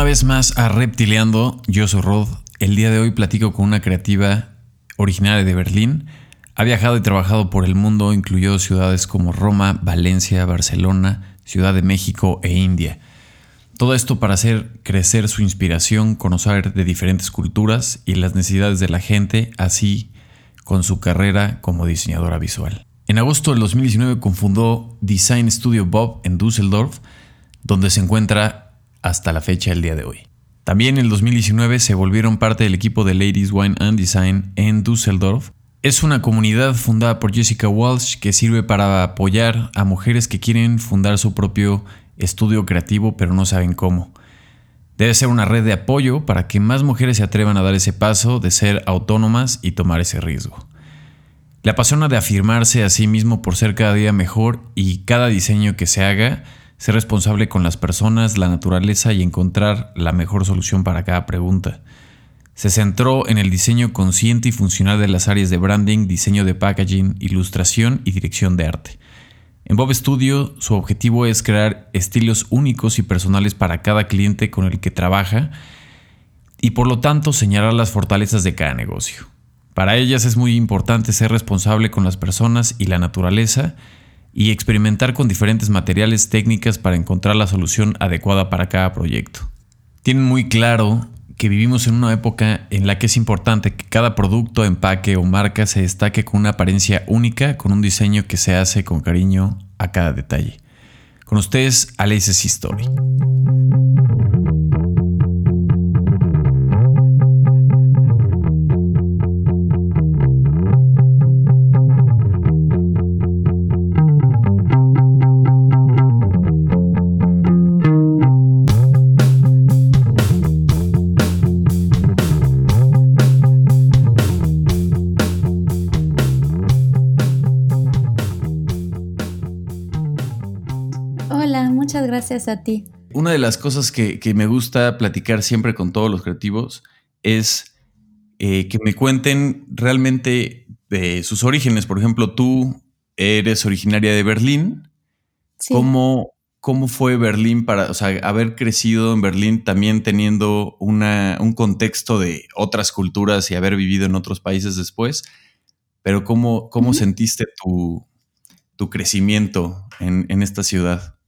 una vez más a Reptileando. Yo soy Rod. El día de hoy platico con una creativa originaria de Berlín. Ha viajado y trabajado por el mundo, incluyendo ciudades como Roma, Valencia, Barcelona, Ciudad de México e India. Todo esto para hacer crecer su inspiración, conocer de diferentes culturas y las necesidades de la gente, así con su carrera como diseñadora visual. En agosto del 2019 confundó Design Studio Bob en Düsseldorf, donde se encuentra hasta la fecha del día de hoy. También en el 2019 se volvieron parte del equipo de Ladies Wine and Design en Düsseldorf. Es una comunidad fundada por Jessica Walsh que sirve para apoyar a mujeres que quieren fundar su propio estudio creativo pero no saben cómo. Debe ser una red de apoyo para que más mujeres se atrevan a dar ese paso de ser autónomas y tomar ese riesgo. Le apasiona de afirmarse a sí mismo por ser cada día mejor y cada diseño que se haga ser responsable con las personas, la naturaleza y encontrar la mejor solución para cada pregunta. Se centró en el diseño consciente y funcional de las áreas de branding, diseño de packaging, ilustración y dirección de arte. En Bob Studio, su objetivo es crear estilos únicos y personales para cada cliente con el que trabaja y por lo tanto señalar las fortalezas de cada negocio. Para ellas es muy importante ser responsable con las personas y la naturaleza y experimentar con diferentes materiales técnicas para encontrar la solución adecuada para cada proyecto. Tienen muy claro que vivimos en una época en la que es importante que cada producto, empaque o marca se destaque con una apariencia única, con un diseño que se hace con cariño a cada detalle. Con ustedes, Alice's History. Gracias a ti. Una de las cosas que, me gusta platicar siempre con todos los creativos es eh, que me cuenten realmente de sus orígenes. Por ejemplo, tú eres originaria de Berlín. ¿Cómo, ¿Cómo fue Berlín para, o sea, haber crecido en Berlín también teniendo una, un contexto de otras culturas y haber vivido en otros países después? Pero ¿cómo, cómo sentiste tu, tu crecimiento en, en, esta ciudad?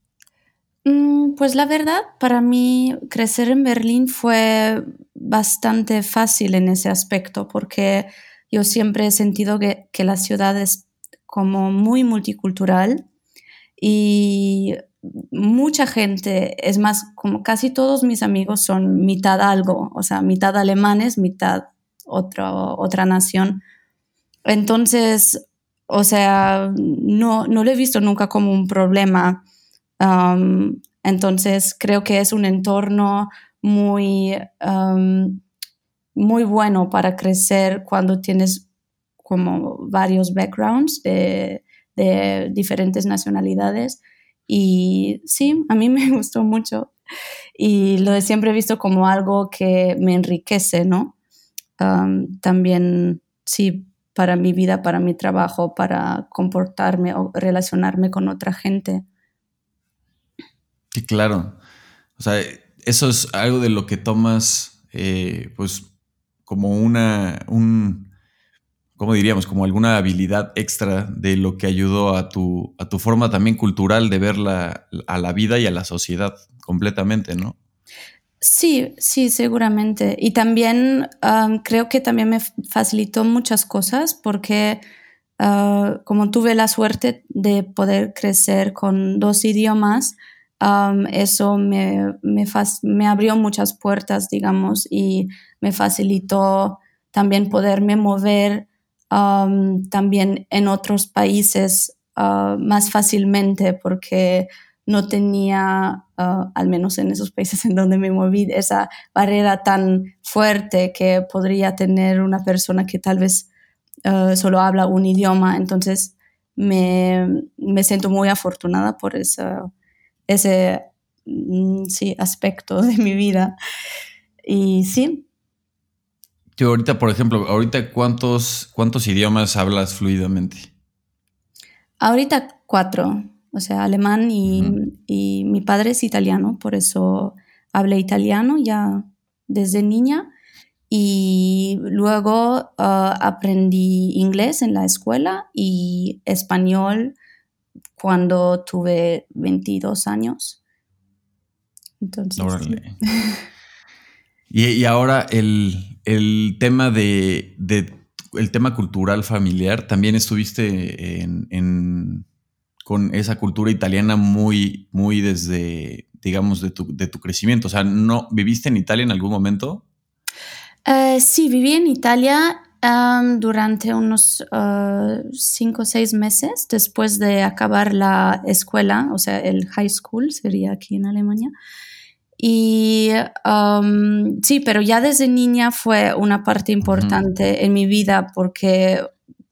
Mm, pues la verdad, para mí crecer en Berlín fue bastante fácil en ese aspecto, porque yo siempre he sentido que, la ciudad es como muy multicultural y mucha gente, es más, como casi todos mis amigos son mitad algo, o sea, mitad alemanes, mitad otra nación. Entonces, o sea, no, no lo he visto nunca como un problema entonces creo que es un entorno muy, muy bueno para crecer cuando tienes como varios backgrounds de, diferentes nacionalidades. Y sí, a mí me gustó mucho y lo he siempre visto como algo que me enriquece, ¿no? también, sí, para mi vida, para mi trabajo, para comportarme o relacionarme con otra gente. Sí, claro. O sea, eso es algo de lo que tomas, eh, pues, como una, un, ¿cómo diríamos? Como alguna habilidad extra de lo que ayudó a tu, a tu forma también cultural de ver la, a la vida y a la sociedad completamente, ¿no? Sí, sí, seguramente. Y también creo que también me facilitó muchas cosas porque ah, como tuve la suerte de poder crecer con dos idiomas, eso me, abrió muchas puertas, digamos, y me facilitó también poderme mover también en otros países ah, más fácilmente porque no tenía, ah, al menos en esos países en donde me moví, esa barrera tan fuerte que podría tener una persona que tal vez ah, solo habla un idioma. Entonces me, siento muy afortunada por esa ese mm, sí, aspecto de mi vida. Y sí. Yo ahorita, por ejemplo, ahorita cuántos, cuántos idiomas hablas fluidamente? Ahorita cuatro, o sea, alemán y, mi padre es italiano, por eso hablé italiano ya desde niña y luego ah, aprendí inglés en la escuela y español cuando tuve 22 años. Entonces, y, ahora el, tema de, el tema cultural familiar, también estuviste en, con esa cultura italiana muy, muy desde, digamos, de tu, de tu crecimiento. O sea, ¿no viviste en Italia en algún momento? Eh, sí, viví en Italia durante unos uh, cinco o seis meses después de acabar la escuela, o sea, el high school sería aquí en Alemania. Y sí, pero ya desde niña fue una parte importante en mi vida porque,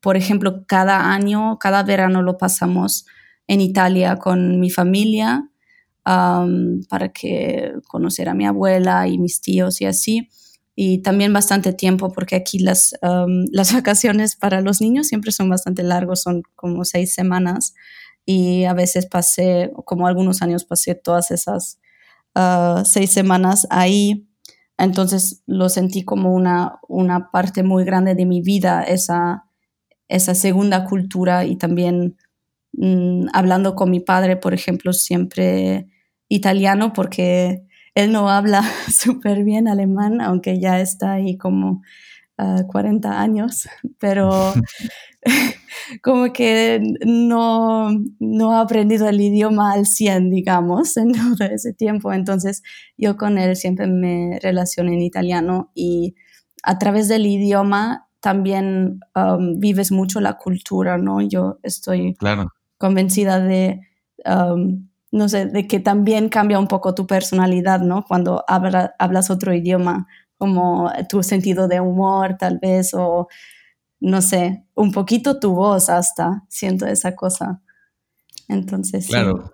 por ejemplo, cada año, cada verano lo pasamos en Italia con mi familia para que conociera a mi abuela y mis tíos y así y también bastante tiempo porque aquí las, las vacaciones para los niños siempre son bastante largos, son como seis semanas y a veces pasé, como algunos años pasé todas esas ah, seis semanas ahí. Entonces lo sentí como una, una parte muy grande de mi vida, esa, esa segunda cultura y también mm, hablando con mi padre, por ejemplo, siempre italiano porque él no habla súper bien alemán, aunque ya está ahí como 40 ah, años, pero como que no, no ha aprendido el idioma al 100, digamos, en todo ese tiempo. Entonces yo con él siempre me relaciono en italiano y a través del idioma también um, vives mucho la cultura, ¿no? Yo estoy convencida de... Um, no sé, de que también cambia un poco tu personalidad, ¿no? Cuando hablas otro idioma, como tu sentido de humor tal vez, o no sé, un poquito tu voz hasta, siento esa cosa. Entonces, claro.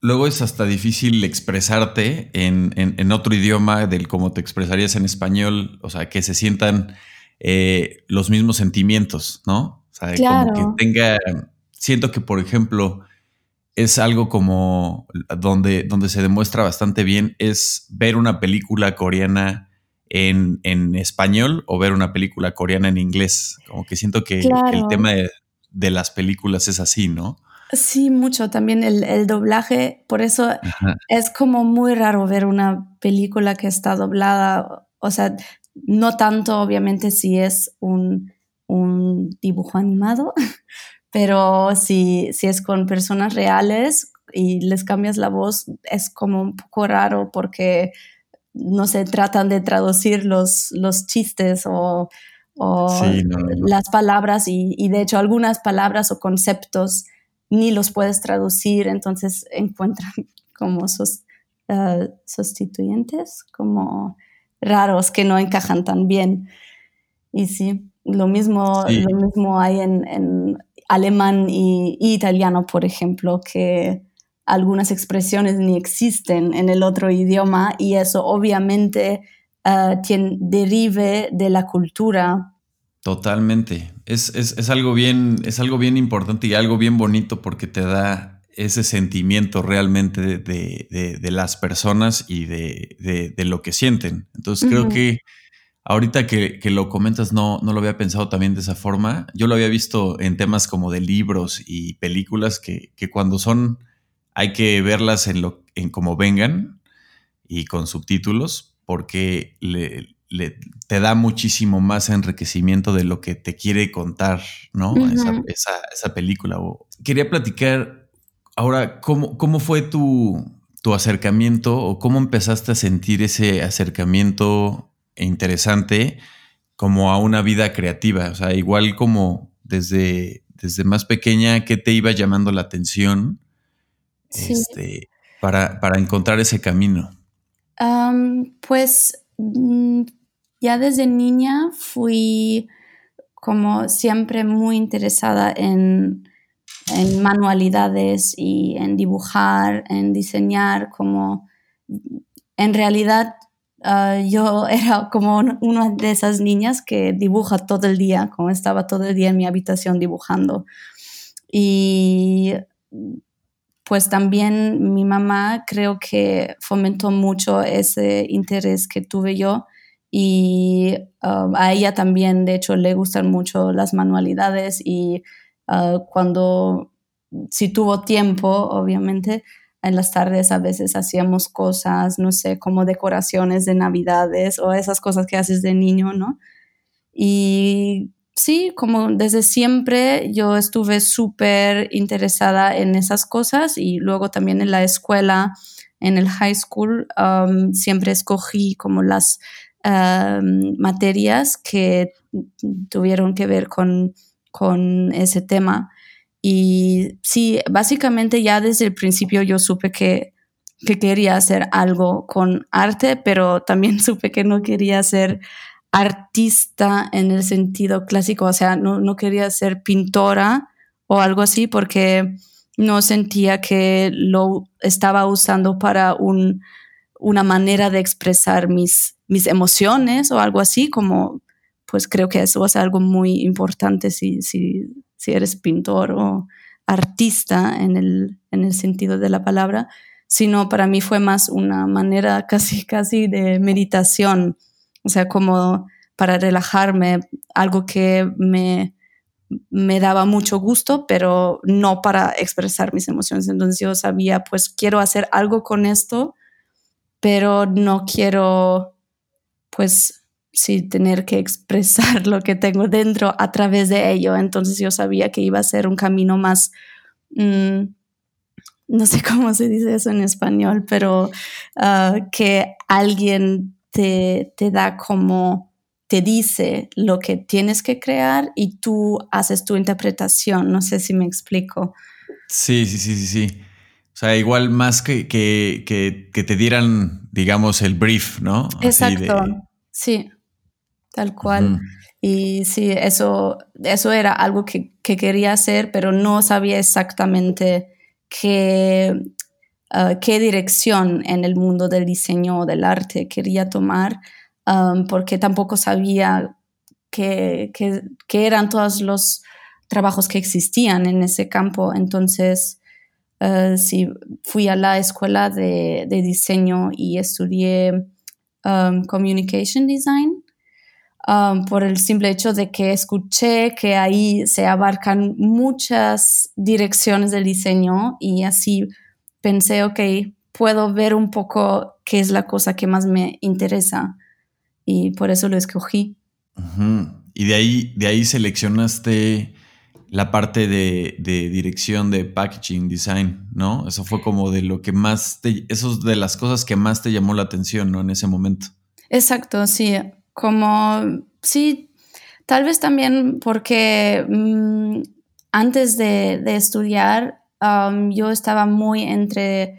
Luego es hasta difícil expresarte en, otro idioma del cómo te expresarías en español, o sea, que se sientan eh, los mismos sentimientos, ¿no? O sea, como que tenga, siento que, por ejemplo, es algo como donde, donde se demuestra bastante bien es ver una película coreana en, español o ver una película coreana en inglés. Como que siento que el tema de, las películas es así, ¿no? Sí, mucho. También el, doblaje, por eso es como muy raro ver una película que está doblada. O sea, no tanto obviamente si es un, un dibujo animado, pero si, si es con personas reales y les cambias la voz, es como un poco raro porque no se tratan de traducir los, los chistes o, las palabras y, de hecho algunas palabras o conceptos ni los puedes traducir, entonces encuentran como sus uh, sustituyentes, como raros que no encajan tan bien. Y sí, lo mismo, Lo mismo hay en alemán y, italiano, por ejemplo, que algunas expresiones ni existen en el otro idioma y eso obviamente uh, derive de la cultura. Totalmente. Es, algo bien, es algo bien importante y algo bien bonito porque te da ese sentimiento realmente de, las personas y de, lo que sienten. Entonces creo que Ahorita que, lo comentas, no, no lo había pensado también de esa forma. Yo lo había visto en temas como de libros y películas que, cuando son, hay que verlas en, lo, en como vengan y con subtítulos, porque le, te da muchísimo más enriquecimiento de lo que te quiere contar, ¿no? esa, película. Quería platicar ahora, ¿cómo, cómo fue tu, tu acercamiento o cómo empezaste a sentir ese acercamiento e interesante como a una vida creativa. O sea, igual como desde, desde más pequeña, ¿qué te iba llamando la atención este, para, encontrar ese camino? pues mm, ya desde niña fui como siempre muy interesada en, en manualidades y en dibujar, en diseñar, como en realidad Ah, yo era como una de esas niñas que dibuja todo el día, como estaba todo el día en mi habitación dibujando. Y pues también mi mamá creo que fomentó mucho ese interés que tuve yo y um, a ella también, de hecho, le gustan mucho las manualidades y uh, cuando, si tuvo tiempo, obviamente, en las tardes a veces hacíamos cosas, no sé, como decoraciones de navidades o esas cosas que haces de niño, ¿no? Y sí, como desde siempre yo estuve súper interesada en esas cosas y luego también en la escuela, en el high school, um, siempre escogí como las um, materias que tuvieron que ver con, con ese tema. Y sí, básicamente ya desde el principio yo supe que, que quería hacer algo con arte, pero también supe que no quería hacer artista en el sentido clásico, o sea, no, quería ser pintora o algo así porque no sentía que lo estaba usando para un, una manera de expresar mis, mis emociones o algo así, como pues creo que eso es algo muy importante si, si, si eres pintor o artista en el, en el sentido de la palabra, sino para mí fue más una manera casi, casi de meditación o sea, como para relajarme, algo que me, me daba mucho gusto, pero no para expresar mis emociones. Entonces yo sabía, pues quiero hacer algo con esto, pero no quiero, pues sí, tener que expresar lo que tengo dentro a través de ello. Entonces yo sabía que iba a ser un camino más, mm, no sé cómo se dice eso en español, pero ah, que alguien te, da como, te dice lo que tienes que crear y tú haces tu interpretación. No sé si me explico. Sí, sí, sí, sí, sí. O sea, igual más que, que, que, te dieran, digamos, el brief, ¿no? Exacto. Sí, tal cual. Y sí, eso, eso era algo que, quería hacer, pero no sabía exactamente qué, Uh, qué dirección en el mundo del diseño o del arte quería tomar, um, porque tampoco sabía qué, eran todos los trabajos que existían en ese campo. Entonces, uh, sí, fui a la escuela de, diseño y estudié um, Communication Design. Um, por el simple hecho de que escuché que ahí se abarcan muchas direcciones del diseño y así pensé, ok, puedo ver un poco qué es la cosa que más me interesa y por eso lo escogí. Y de ahí, de ahí seleccionaste la parte de, dirección de packaging design, ¿no? Eso fue como de lo que más te, eso es de las cosas que más te llamó la atención, ¿no? En ese momento. Exacto, sí. Como, sí, tal vez también porque mm, antes de, de, estudiar Um, yo estaba muy entre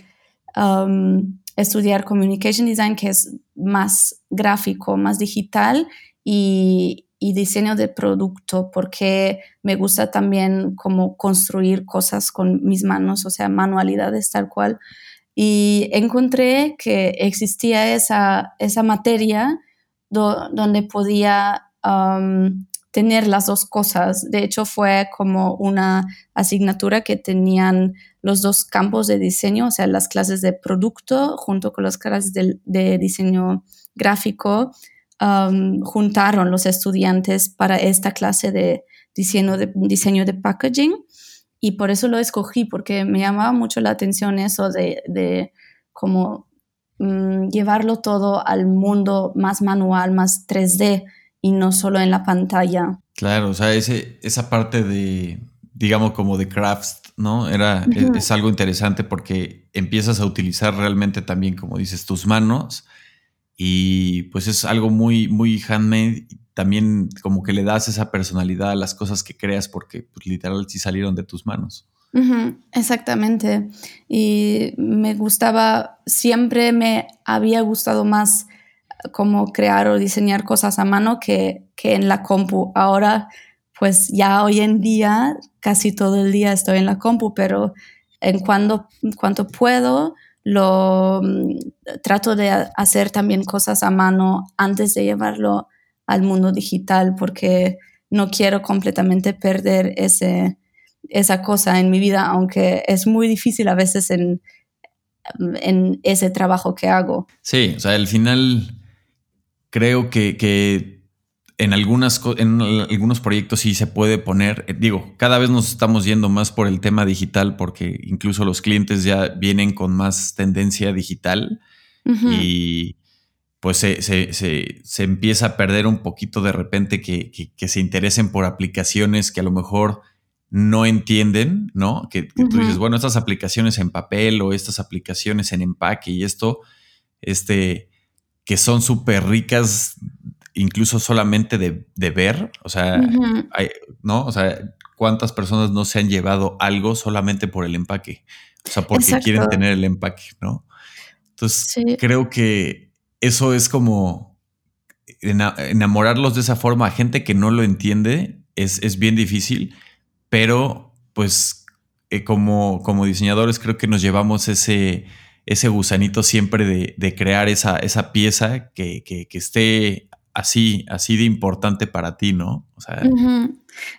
um, estudiar Communication Design, que es más gráfico, más digital, y, diseño de producto, porque me gusta también como construir cosas con mis manos, o sea, manualidades tal cual. Y encontré que existía esa, esa materia donde podía um, tener las dos cosas. De hecho, fue como una asignatura que tenían los dos campos de diseño, o sea, las clases de producto junto con las clases de, diseño gráfico. Um, juntaron los estudiantes para esta clase de diseño de, diseño de packaging y por eso lo escogí, porque me llamaba mucho la atención eso de, de cómo mm, llevarlo todo al mundo más manual, más 3D y no solo en la pantalla. Claro, o sea, ese, esa parte de, digamos, como de crafts, ¿no? Era, e, es, algo interesante porque empiezas a utilizar realmente también, como dices, tus manos y pues es algo muy, muy handmade. También como que le das esa personalidad a las cosas que creas porque pues, literal sí salieron de tus manos. Exactamente. Y me gustaba, siempre me había gustado más como crear o diseñar cosas a mano que, en la compu. Ahora, pues ya hoy en día, casi todo el día estoy en la compu, pero en cuando, cuanto puedo, lo mm, trato de hacer también cosas a mano antes de llevarlo al mundo digital porque no quiero completamente perder ese, esa cosa en mi vida, aunque es muy difícil a veces en, en ese trabajo que hago. Sí, o sea, al final creo que, en, algunas, en algunos proyectos sí se puede poner, eh, digo, cada vez nos estamos yendo más por el tema digital porque incluso los clientes ya vienen con más tendencia digital y pues se, empieza a perder un poquito de repente que, se interesen por aplicaciones que a lo mejor no entienden, ¿no? Que, tú dices, bueno, estas aplicaciones en papel o estas aplicaciones en empaque y esto, este, que son súper ricas, incluso solamente de, ver, o sea, ¿no? O sea, ¿cuántas personas no se han llevado algo solamente por el empaque? O sea, porque quieren tener el empaque, ¿no? Entonces, creo que eso es como enamorarlos de esa forma a gente que no lo entiende, es, es bien difícil pero pues eh, como, como diseñadores creo que nos llevamos ese, ese gusanito siempre de, crear esa, esa pieza que, esté así, así de importante para ti, ¿no?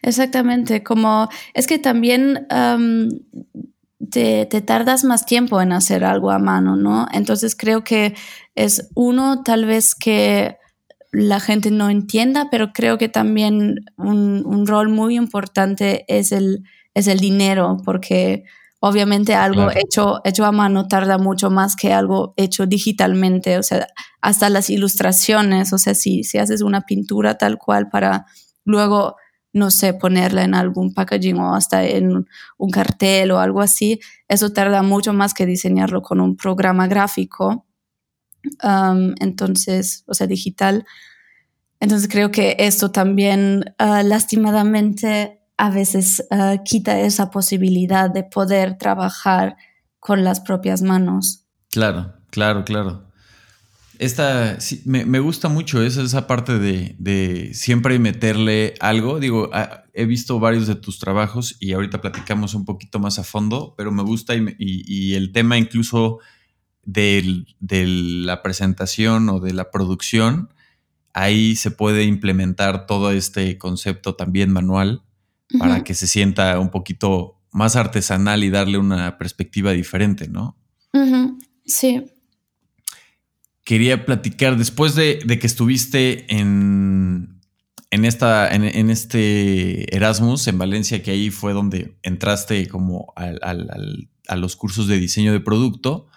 Exactamente, como es que también te, tardas más tiempo en hacer algo a mano, ¿no? Entonces creo que es uno tal vez que la gente no entienda, pero creo que también un, rol muy importante es el, es el dinero, porque obviamente algo hecho, hecho a mano tarda mucho más que algo hecho digitalmente, o sea, hasta las ilustraciones, o sea, si, si haces una pintura tal cual para luego, no sé, ponerla en algún packaging o hasta en un cartel o algo así, eso tarda mucho más que diseñarlo con un programa gráfico entonces, o sea, digital. Entonces creo que esto también ah, lastimadamente a veces ah, quita esa posibilidad de poder trabajar con las propias manos. Claro, claro, claro. Esta, sí, me, gusta mucho esa, esa parte de, siempre meterle algo. Digo, ah, he visto varios de tus trabajos y ahorita platicamos un poquito más a fondo, pero me gusta y el tema incluso de la presentación o de la producción, ahí se puede implementar todo este concepto también manual para que se sienta un poquito más artesanal y darle una perspectiva diferente, ¿no? Sí. Quería platicar, después de, que estuviste en, en, esta, en, este Erasmus en Valencia, que ahí fue donde entraste como a los cursos de diseño de producto,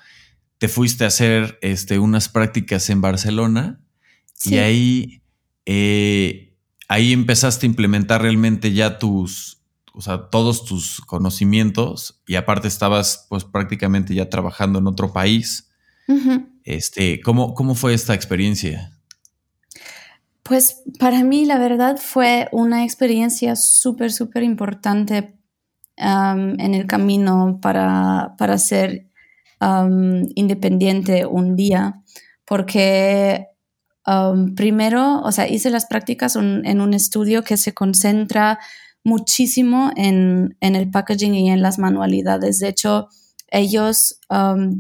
te fuiste a hacer este, unas prácticas en Barcelona y ahí, eh, ahí empezaste a implementar realmente ya tus, o sea, todos tus conocimientos y aparte estabas pues prácticamente ya trabajando en otro país. este, ¿cómo, ¿Cómo fue esta experiencia? Pues para mí la verdad fue una experiencia súper, súper importante en el camino para, para ser independiente un día, porque primero, o sea, hice las prácticas en un estudio que se concentra muchísimo en, el packaging y en las manualidades. De hecho, ellos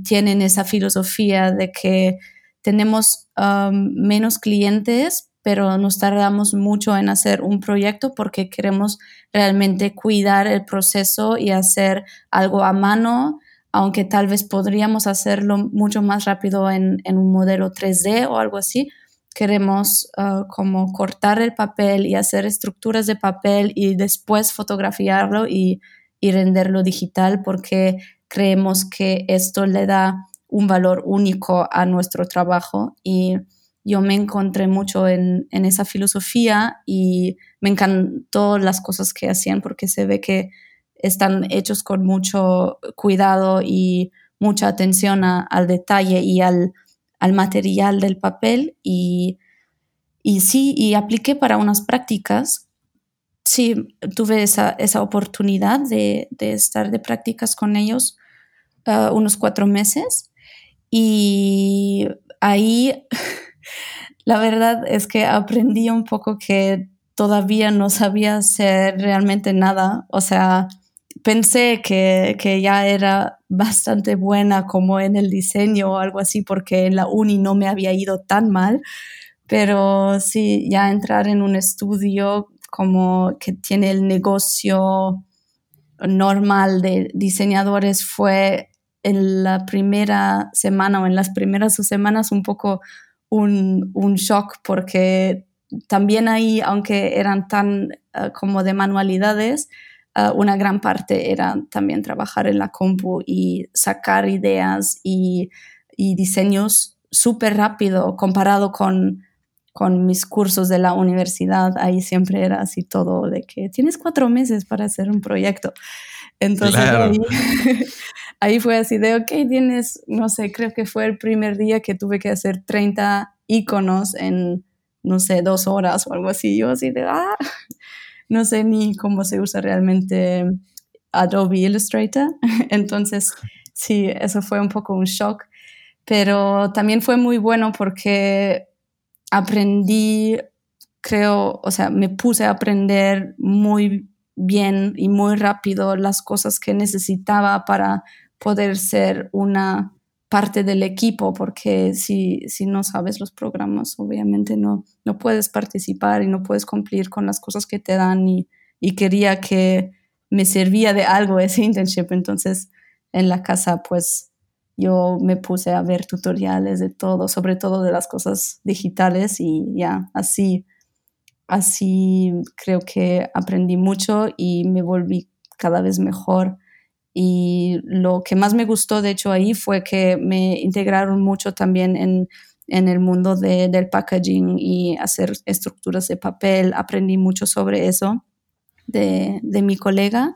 tienen esa filosofía de que tenemos menos clientes, pero nos tardamos mucho en hacer un proyecto porque queremos realmente cuidar el proceso y hacer algo a mano aunque tal vez podríamos hacerlo mucho más rápido en, un modelo 3D o algo así, queremos ah, como cortar el papel y hacer estructuras de papel y después fotografiarlo y, renderlo digital porque creemos que esto le da un valor único a nuestro trabajo. Y yo me encontré mucho en, en esa filosofía y me encantó las cosas que hacían porque se ve que están hechos con mucho cuidado y mucha atención al detalle y al, material del papel. Y, sí, y apliqué para unas prácticas. Sí, tuve esa, oportunidad de, estar de prácticas con ellos uh, unos cuatro meses. Y ahí, la verdad es que aprendí un poco que todavía no sabía hacer realmente nada. O sea, pensé que, ya era bastante buena como en el diseño o algo así, porque en la uni no me había ido tan mal, pero sí, ya entrar en un estudio como que tiene el negocio normal de diseñadores fue en la primera semana o en las primeras semanas un poco un, un shock porque también ahí, aunque eran tan eh, como de manualidades, eh, una gran parte era también trabajar en la compu y sacar ideas y, y diseños súper rápido comparado con, con mis cursos de la universidad. Ahí siempre era así todo de que tienes cuatro meses para hacer un proyecto. Entonces ahí, fue así de, ok, tienes, no sé, creo que fue el primer día que tuve que hacer 30 iconos en, no sé, dos horas o algo así. Yo así de, ah, no sé ni cómo se usa realmente Adobe Illustrator. Entonces, sí, eso fue un poco un shock, pero también fue muy bueno porque aprendí, creo, o sea, me puse a aprender muy bien y muy rápido las cosas que necesitaba para poder ser una parte del equipo, porque si, si no sabes los programas, obviamente no, no puedes participar y no puedes cumplir con las cosas que te dan y, quería que me servía de algo ese internship. Entonces, en la casa, pues yo me puse a ver tutoriales de todo, sobre todo de las cosas digitales y ya, así, así creo que aprendí mucho y me volví cada vez mejor y lo que más me gustó, de hecho, ahí fue que me integraron mucho también en, el mundo del packaging y hacer estructuras de papel. Aprendí mucho sobre eso de, mi colega.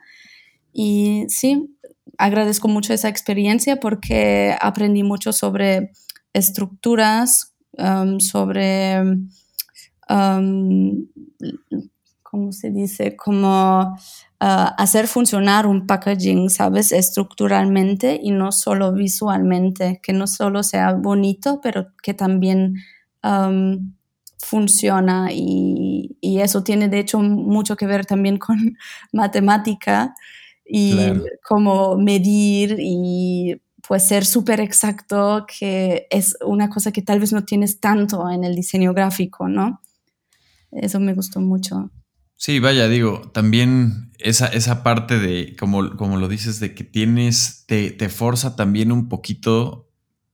Y sí, agradezco mucho esa experiencia porque aprendí mucho sobre estructuras, um, sobre, um, ¿cómo se dice? Como hacer funcionar un packaging, ¿sabes? Estructuralmente y no solo visualmente, que no solo sea bonito, pero que también funciona y, eso tiene de hecho mucho que ver también con matemática y cómo medir y pues ser súper exacto, que es una cosa que tal vez no tienes tanto en el diseño gráfico, ¿no? Eso me gustó mucho. Sí, vaya, digo, también esa, esa parte de, como, como lo dices, de que tienes, te, te forza también un poquito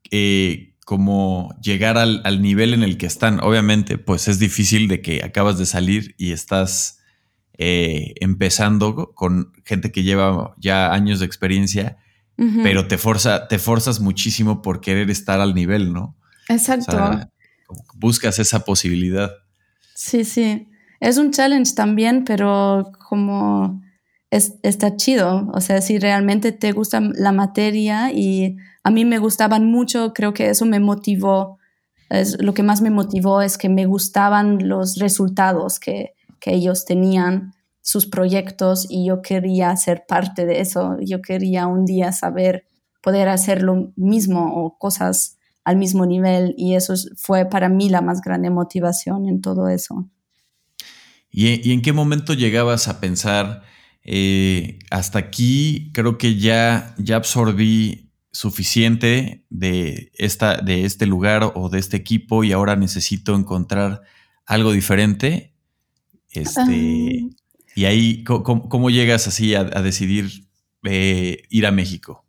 eh, como llegar al, nivel en el que están. Obviamente, pues es difícil de que acabas de salir y estás eh, empezando con gente que lleva ya años de experiencia, pero te, forza, te forzas muchísimo por querer estar al nivel, ¿no? Exacto. buscas esa posibilidad. Sí, sí es un challenge también, pero como está chido. O sea, si realmente te gusta la materia y a mí me gustaban mucho, creo que eso me motivó. Es, lo que más me motivó es que me gustaban los resultados que, que ellos tenían, sus proyectos, y yo quería ser parte de eso. Yo quería un día saber poder hacer lo mismo o cosas al mismo nivel, y eso fue para mí la más grande motivación en todo eso. ¿Y, en qué momento llegabas a pensar, eh, hasta aquí creo que ya, ya absorbí suficiente de, esta, de este lugar o de este equipo y ahora necesito encontrar algo diferente? Este, y ahí, ¿cómo, llegas así a, decidir eh, ir a México?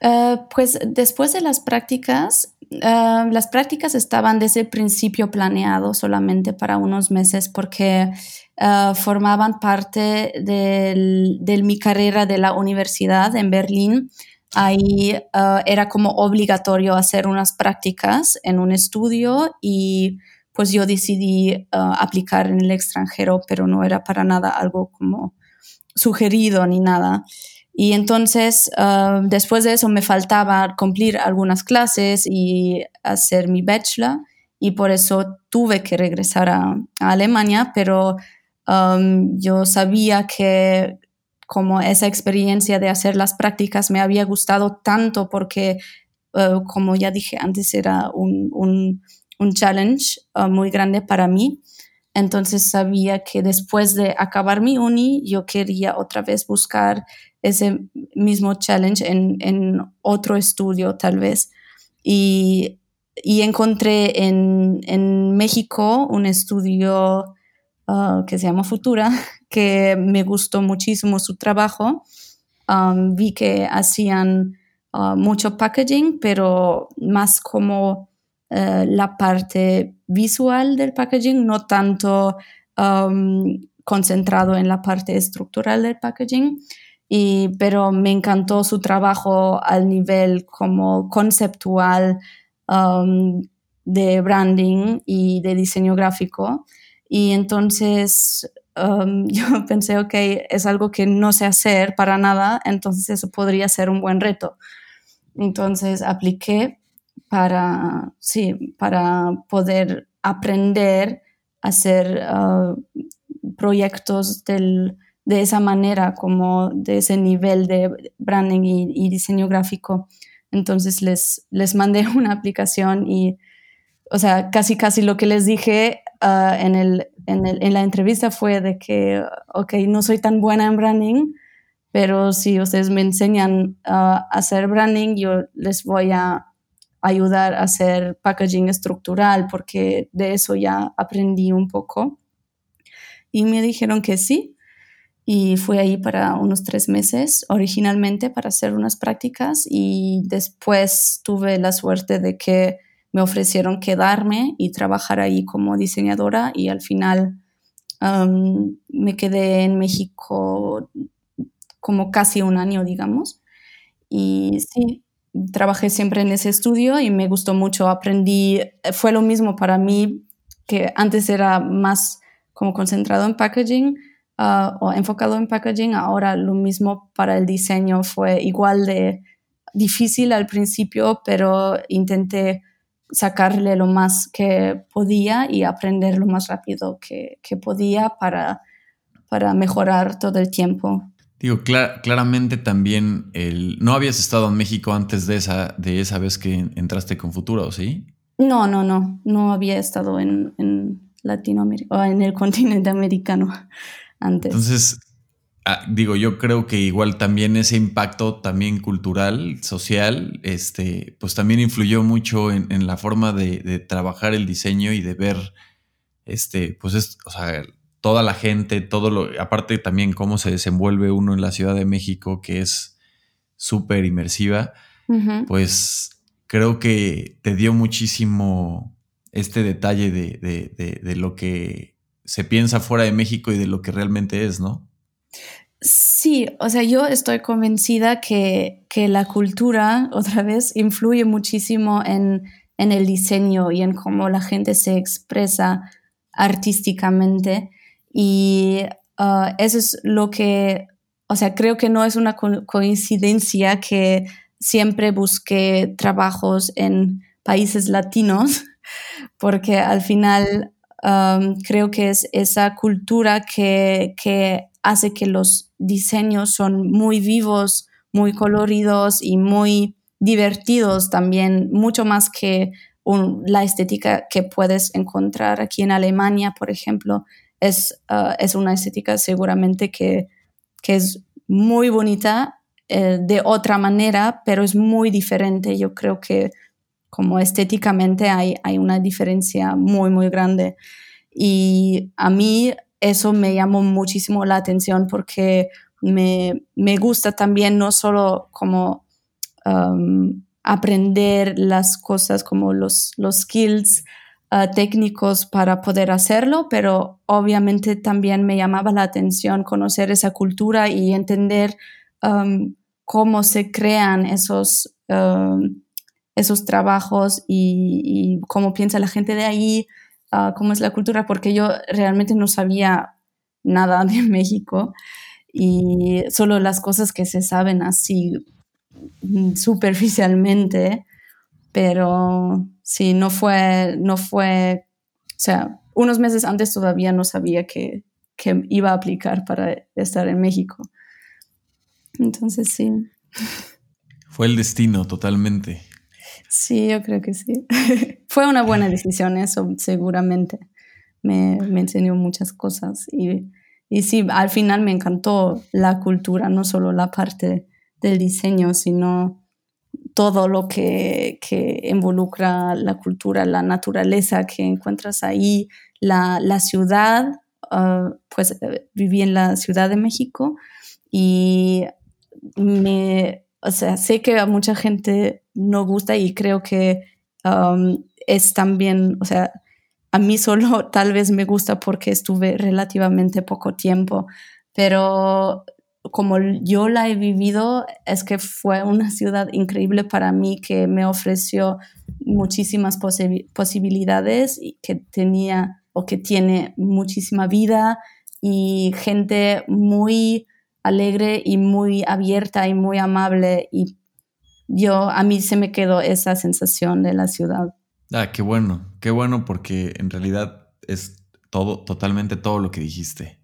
Eh, pues después de las prácticas, Ah, las prácticas estaban desde el principio planeado solamente para unos meses porque ah, formaban parte de mi carrera de la universidad en Berlín. Ahí ah, era como obligatorio hacer unas prácticas en un estudio y pues yo decidí aplicar en el extranjero, pero no era para nada algo como sugerido ni nada. Y entonces, ah, después de eso, me faltaba cumplir algunas clases y hacer mi bachelor, y por eso tuve que regresar a, Alemania, pero yo sabía que como esa experiencia de hacer las prácticas me había gustado tanto porque, ah, como ya dije antes, era un, un, un challenge ah, muy grande para mí. Entonces sabía que después de acabar mi uni, yo quería otra vez buscar ese mismo challenge en, otro estudio tal vez. Y, encontré en, México un estudio uh, que se llama Futura, que me gustó muchísimo su trabajo. Um, vi que hacían uh, mucho packaging, pero más como uh, la parte visual del packaging, no tanto um, concentrado en la parte estructural del packaging. Y, pero me encantó su trabajo al nivel como conceptual um, de branding y de diseño gráfico. Y entonces um, yo pensé, ok, es algo que no sé hacer para nada, entonces eso podría ser un buen reto. Entonces apliqué para, sí, para poder aprender a hacer uh, proyectos del, de esa manera, como de ese nivel de branding y, diseño gráfico. Entonces les, les mandé una aplicación y, o sea, casi casi lo que les dije uh, en, el, en, el, en, la entrevista fue de que, ok, no soy tan buena en branding, pero si ustedes me enseñan a hacer branding, yo les voy a ayudar a hacer packaging estructural porque de eso ya aprendí un poco. Y me dijeron que sí. Y fui ahí para unos tres meses originalmente para hacer unas prácticas y después tuve la suerte de que me ofrecieron quedarme y trabajar ahí como diseñadora y al final me quedé en México como casi un año, digamos. Y sí, trabajé siempre en ese estudio y me gustó mucho, aprendí, fue lo mismo para mí que antes era más como concentrado en packaging uh, o enfocado en packaging, ahora lo mismo para el diseño fue igual de difícil al principio, pero intenté sacarle lo más que podía y aprender lo más rápido que, que podía para, para mejorar todo el tiempo. Digo, claramente también el, no habías estado en México antes de esa, de esa vez que entraste con Futuro, ¿sí? No, no, no, no había estado en, en Latinoamérica o en el continente americano antes. Entonces, ah, digo, yo creo que igual también ese impacto también cultural, social, este, pues también influyó mucho en, la forma de, trabajar el diseño y de ver, este, pues es, o sea, toda la gente, todo lo, aparte también cómo se desenvuelve uno en la Ciudad de México, que es súper inmersiva, pues creo que te dio muchísimo este detalle de, lo que se piensa fuera de México y de lo que realmente es, ¿no? Sí, o sea, yo estoy convencida que, la cultura, otra vez, influye muchísimo en, el diseño y en cómo la gente se expresa artísticamente. Y uh, eso es lo que, o sea, creo que no es una coincidencia que siempre busque trabajos en países latinos porque al final creo que es esa cultura que, hace que los diseños son muy vivos, muy coloridos y muy divertidos también, mucho más que la estética que puedes encontrar aquí en Alemania, por ejemplo. Es, uh, es una estética seguramente que, es muy bonita eh, de otra manera, pero es muy diferente. Yo creo que como estéticamente hay, hay una diferencia muy, muy grande. Y a mí eso me llamó muchísimo la atención porque me, me gusta también no solo como um, aprender las cosas como los, los skills uh, técnicos para poder hacerlo, pero obviamente también me llamaba la atención conocer esa cultura y entender um, cómo se crean esos um, esos trabajos y, cómo piensa la gente de ahí, ah, cómo es la cultura, porque yo realmente no sabía nada de México y solo las cosas que se saben así mm, superficialmente, pero sí, no fue, no fue, o sea, unos meses antes todavía no sabía que, que iba a aplicar para estar en México. Entonces sí. Fue el destino totalmente. Sí, yo creo que sí. Fue una buena decisión eso, seguramente. Me, enseñó muchas cosas y, y, sí, al final me encantó la cultura, no solo la parte del diseño, sino todo lo que, que involucra la cultura, la naturaleza que encuentras ahí, la, la ciudad, ah, pues eh, viví en la Ciudad de México y me, o sea, sé que a mucha gente no gusta y creo que um, es también, o sea, a mí solo tal vez me gusta porque estuve relativamente poco tiempo, pero como yo la he vivido, es que fue una ciudad increíble para mí que me ofreció muchísimas posibilidades y que tenía o que tiene muchísima vida y gente muy alegre y muy abierta y muy amable y yo a mí se me quedó esa sensación de la ciudad. Ah, qué bueno, qué bueno porque en realidad es todo, totalmente todo lo que dijiste.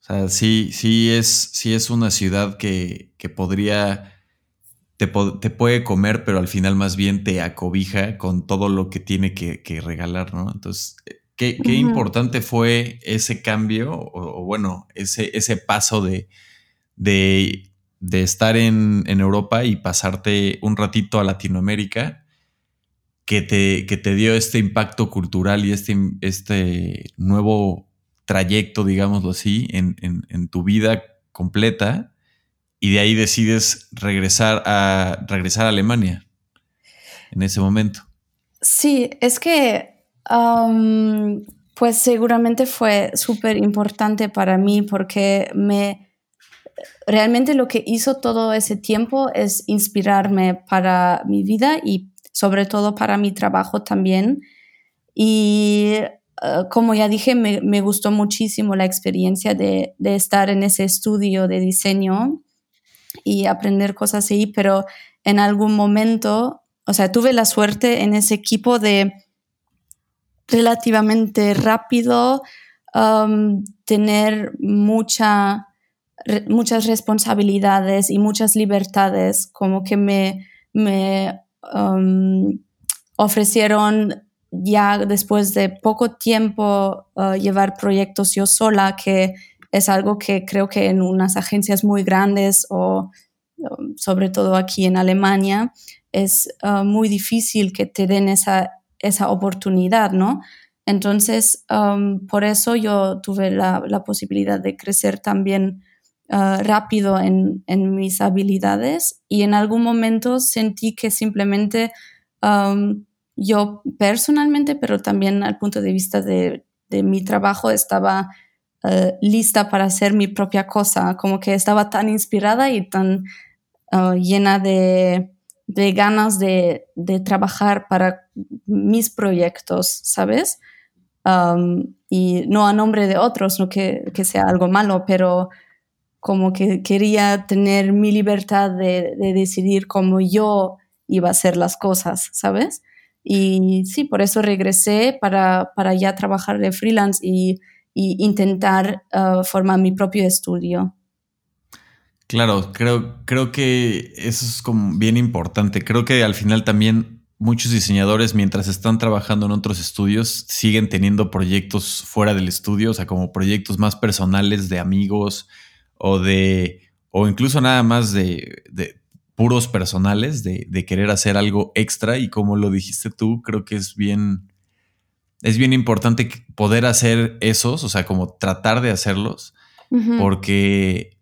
O sea, sí, sí es, sí es una ciudad que, que podría, te, te, puede comer, pero al final más bien te acobija con todo lo que tiene que, que regalar, ¿no? Entonces, qué, qué importante fue ese cambio, o, bueno, ese, ese paso de, de, de estar en, en, Europa y pasarte un ratito a Latinoamérica, que te, que te dio este impacto cultural y este, este nuevo trayecto, digámoslo así, en, tu vida completa y de ahí decides regresar a, regresar a Alemania en ese momento. Sí, es que pues seguramente fue súper importante para mí porque me realmente lo que hizo todo ese tiempo es inspirarme para mi vida y sobre todo para mi trabajo también. Y Ah, como ya dije, me, gustó muchísimo la experiencia de, estar en ese estudio de diseño y aprender cosas ahí, pero en algún momento, o sea, tuve la suerte en ese equipo de relativamente rápido um, tener mucha, muchas responsabilidades y muchas libertades, como que me, me um, ofrecieron ya después de poco tiempo uh, llevar proyectos yo sola, que es algo que creo que en unas agencias muy grandes o um, sobre todo aquí en Alemania es uh, muy difícil que te den esa, esa oportunidad, ¿no? Entonces, um, por eso yo tuve la, la, posibilidad de crecer también uh, rápido en, en, mis habilidades y en algún momento sentí que simplemente yo personalmente, pero también al punto de vista de, mi trabajo, estaba eh, lista para hacer mi propia cosa, como que estaba tan inspirada y tan eh, llena de, ganas de, trabajar para mis proyectos, ¿sabes? Y no a nombre de otros, no que, sea algo malo, pero como que quería tener mi libertad de, de decidir cómo yo iba a hacer las cosas, ¿sabes? Y sí, por eso regresé para, para ya trabajar de freelance y, intentar uh, formar mi propio estudio. Claro, creo, creo que eso es como bien importante. Creo que al final también muchos diseñadores, mientras están trabajando en otros estudios, siguen teniendo proyectos fuera del estudio, o sea, como proyectos más personales de amigos o de, o incluso nada más de, de puros personales de, querer hacer algo extra. Y como lo dijiste tú, creo que es bien, es bien importante poder hacer esos, o sea, como tratar de hacerlos, porque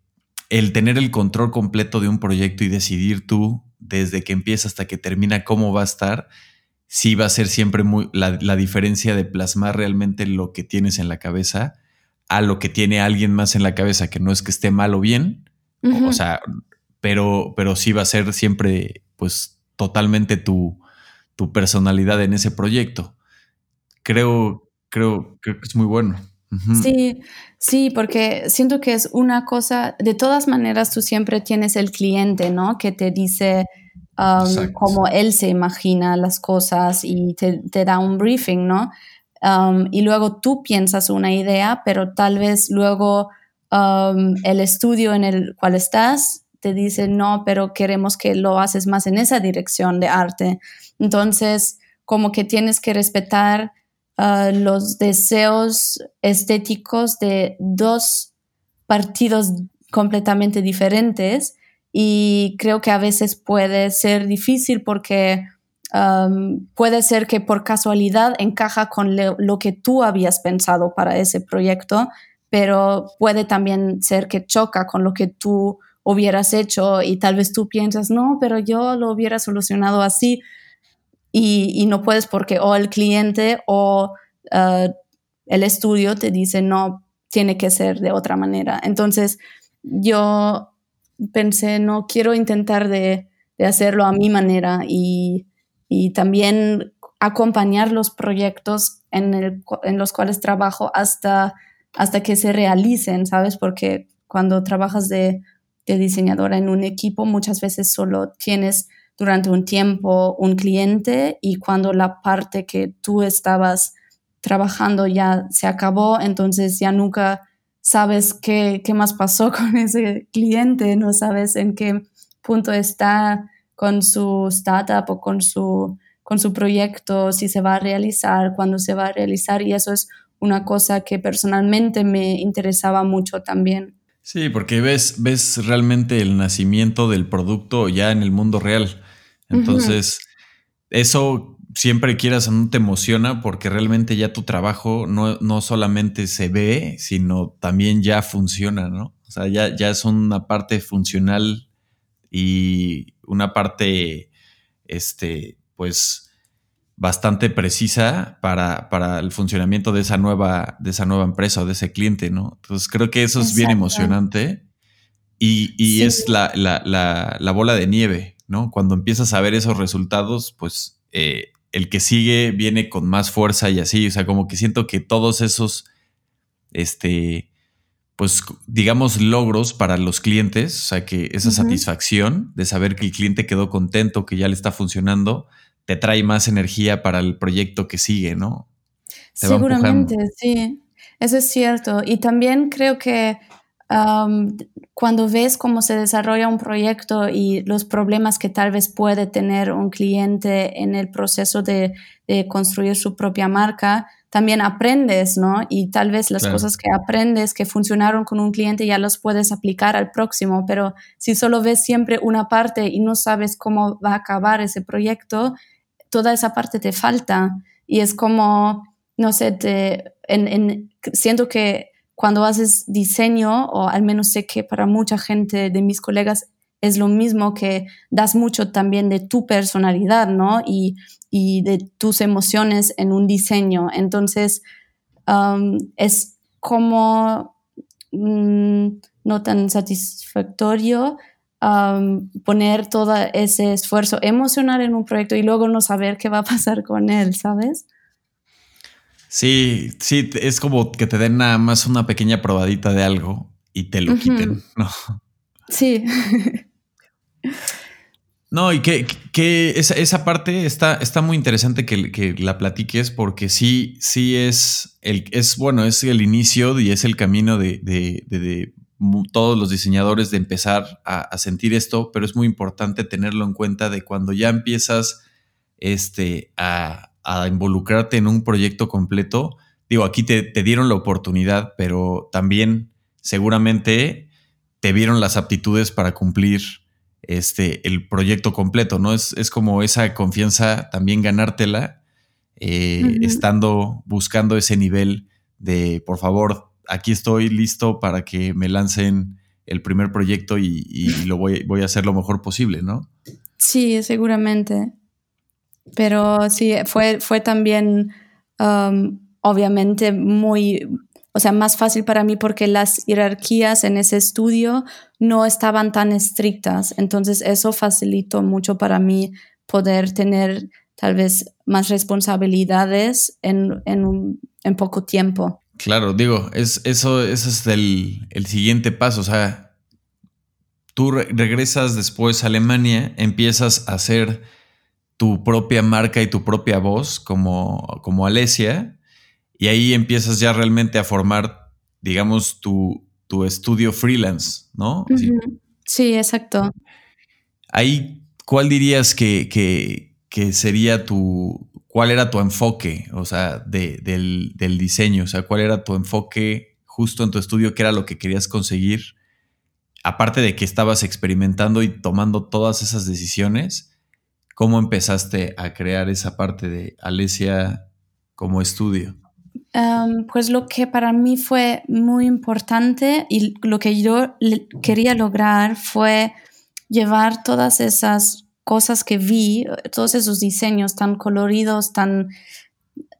el tener el control completo de un proyecto y decidir tú desde que empieza hasta que termina cómo va a estar, sí va a ser siempre muy la, diferencia de plasmar realmente lo que tienes en la cabeza a lo que tiene alguien más en la cabeza, que no es que esté mal o bien, o sea, pero, pero sí va a ser siempre, pues, totalmente tu, tu personalidad en ese proyecto. Creo, creo, creo que es muy bueno. Sí, sí, porque siento que es una cosa, de todas maneras tú siempre tienes el cliente, ¿no? Que te dice um, cómo él se imagina las cosas y te, te da un briefing, ¿no? Um, y luego tú piensas una idea, pero tal vez luego um, el estudio en el cual estás te dice, no, pero queremos que lo haces más en esa dirección de arte. Entonces, como que tienes que respetar ah, los deseos estéticos de dos partidos completamente diferentes y creo que a veces puede ser difícil porque puede ser que por casualidad encaja con lo que tú habías pensado para ese proyecto, pero puede también ser que choca con lo que tú hubieras hecho y tal vez tú piensas, no, pero yo lo hubiera solucionado así y, no puedes porque o el cliente o uh, el estudio te dice, no, tiene que ser de otra manera. Entonces yo pensé, no, quiero intentar de, hacerlo a mi manera y, también acompañar los proyectos en, los cuales trabajo hasta, hasta que se realicen, ¿sabes? Porque cuando trabajas de, de diseñadora en un equipo, muchas veces solo tienes durante un tiempo un cliente y cuando la parte que tú estabas trabajando ya se acabó, entonces ya nunca sabes qué, qué más pasó con ese cliente, no sabes en qué punto está con su startup o con su, con su proyecto, si se va a realizar, cuándo se va a realizar y eso es una cosa que personalmente me interesaba mucho también. Sí, porque ves, ves realmente el nacimiento del producto ya en el mundo real. Entonces, eso siempre quieras no te emociona porque realmente ya tu trabajo no, no, solamente se ve, sino también ya funciona, ¿no? O sea, ya, ya es una parte funcional y una parte, este, pues, bastante precisa para, para, el funcionamiento de esa nueva, de esa nueva empresa o de ese cliente, ¿no? Entonces creo que eso es bien emocionante y, y es la, la, la, la, bola de nieve, ¿no? Cuando empiezas a ver esos resultados, pues eh, el que sigue viene con más fuerza y así, o sea, como que siento que todos esos, este, pues digamos, logros para los clientes, o sea, que esa satisfacción de saber que el cliente quedó contento, que ya le está funcionando, te trae más energía para el proyecto que sigue, ¿no? Seguramente, sí, eso es cierto. Y también creo que cuando ves cómo se desarrolla un proyecto y los problemas que tal vez puede tener un cliente en el proceso de, construir su propia marca, también aprendes, ¿no? Y tal vez las cosas que aprendes que funcionaron con un cliente ya los puedes aplicar al próximo, pero si solo ves siempre una parte y no sabes cómo va a acabar ese proyecto, toda esa parte te falta y es como, no sé, te, en, siento que cuando haces diseño, o al menos sé que para mucha gente de mis colegas es lo mismo que das mucho también de tu personalidad, ¿no? Y, de tus emociones en un diseño. Entonces, um, es como mm, no tan satisfactorio um, poner todo ese esfuerzo emocional en un proyecto y luego no saber qué va a pasar con él, ¿sabes? Sí, sí, es como que te den nada más una pequeña probadita de algo y te lo quiten, ¿no? Sí. No, y que, que esa, esa, parte está, está muy interesante que, la platiques porque sí, sí es el, es bueno, es el inicio y es el camino de, de, todos los diseñadores de empezar a, sentir esto, pero es muy importante tenerlo en cuenta de cuando ya empiezas este, a, a involucrarte en un proyecto completo, digo, aquí te, dieron la oportunidad, pero también seguramente te vieron las aptitudes para cumplir este, el proyecto completo, ¿no? Es, es como esa confianza también ganártela, eh, estando buscando ese nivel de, por favor, aquí estoy listo para que me lancen el primer proyecto y, lo voy, voy, a hacer lo mejor posible, ¿no? Sí, seguramente. Pero sí, fue, fue también um, obviamente muy, o sea, más fácil para mí porque las jerarquías en ese estudio no estaban tan estrictas. Entonces eso facilitó mucho para mí poder tener tal vez más responsabilidades en, en, poco tiempo. Claro, digo, es, eso, eso es el, el siguiente paso. O sea, tú regresas después a Alemania, empiezas a hacer tu propia marca y tu propia voz como, como Alesia. Y ahí empiezas ya realmente a formar, digamos, tu, tu estudio freelance, ¿no? sí. exacto. Ahí, ¿cuál dirías que, que, sería tu, cuál era tu enfoque, o sea, de, del, del, diseño? O sea, ¿cuál era tu enfoque justo en tu estudio? ¿Qué era lo que querías conseguir? Aparte de que estabas experimentando y tomando todas esas decisiones, ¿Cómo empezaste a crear esa parte de Alesia como estudio? Em, pues lo que para mí fue muy importante y lo que yo quería lograr fue llevar todas esas cosas que vi, todos esos diseños tan coloridos, tan,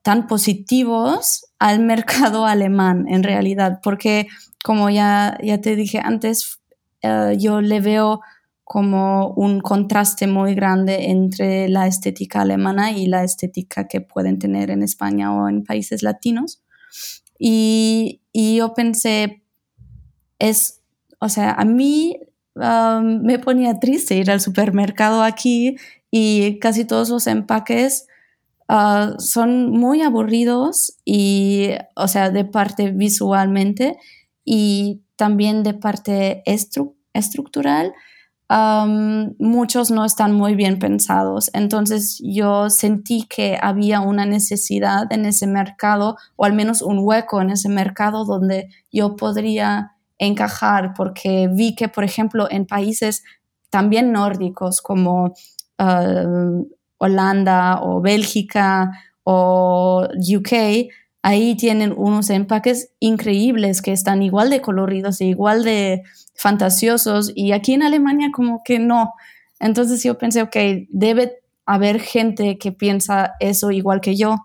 tan positivos al mercado alemán en realidad, porque como ya, ya te dije antes, eh, yo le veo como un contraste muy grande entre la estética alemana y la estética que pueden tener en España o en países latinos. Y, yo pensé, es, o sea, a mí um, me ponía triste ir al supermercado aquí y casi todos los empaques uh, son muy aburridos y, o sea, de parte visualmente y también de parte estructural muchos no están muy bien pensados. Entonces yo sentí que había una necesidad en ese mercado o al menos un hueco en ese mercado donde yo podría encajar porque vi que, por ejemplo, en países también nórdicos como ah, Holanda o Bélgica o UK, ahí tienen unos empaques increíbles que están igual de coloridos e igual de fantasiosos y aquí en Alemania como que no. Entonces yo pensé, ok, debe haber gente que piensa eso igual que yo.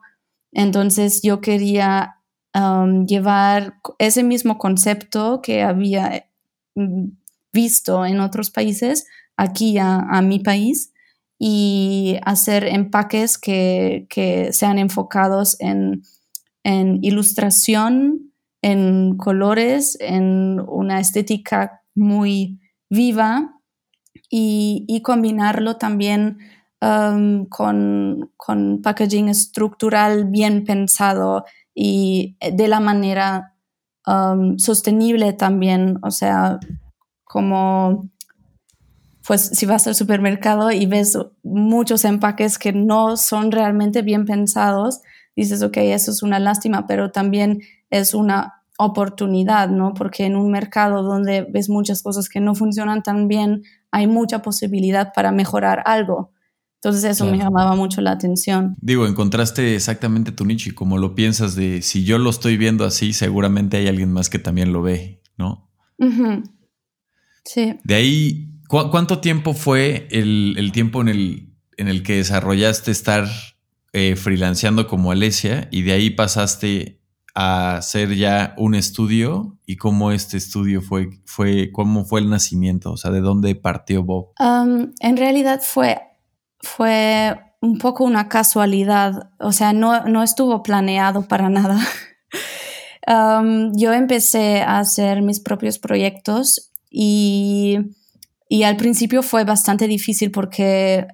Entonces yo quería um, llevar ese mismo concepto que había mm, visto en otros países aquí a mi país y hacer empaques que, que sean enfocados en en ilustración, en colores, en una estética muy viva y, combinarlo también um, con, packaging estructural bien pensado y de la manera um, sostenible también, o sea, como pues si vas al supermercado y ves muchos empaques que no son realmente bien pensados, dices, ok, eso es una lástima, pero también es una oportunidad, ¿no? Porque en un mercado donde ves muchas cosas que no funcionan tan bien, hay mucha posibilidad para mejorar algo. Entonces eso me llamaba mucho la atención. Digo, encontraste exactamente tu nicho y como lo piensas de si yo lo estoy viendo así, seguramente hay alguien más que también lo ve, ¿no? Sí. De ahí, ¿cuánto tiempo fue el, el tiempo en el, en el que desarrollaste estar eh, freelanceando como Alesia y de ahí pasaste a hacer ya un estudio y cómo este estudio fue, fue, cómo fue el nacimiento, o sea, de dónde partió Bob. En realidad fue, fue un poco una casualidad, o sea, no, no estuvo planeado para nada. Yo empecé a hacer mis propios proyectos y, y al principio fue bastante difícil porque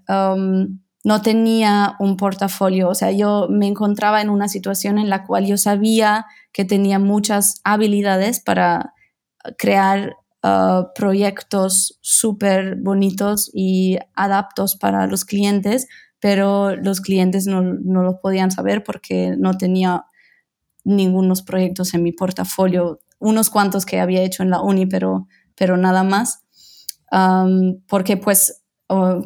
no tenía un portafolio, o sea, yo me encontraba en una situación en la cual yo sabía que tenía muchas habilidades para crear uh, proyectos súper bonitos y adaptos para los clientes, pero los clientes no, no lo podían saber porque no tenía ningunos proyectos en mi portafolio, unos cuantos que había hecho en la uni, pero, pero nada más. Um, porque pues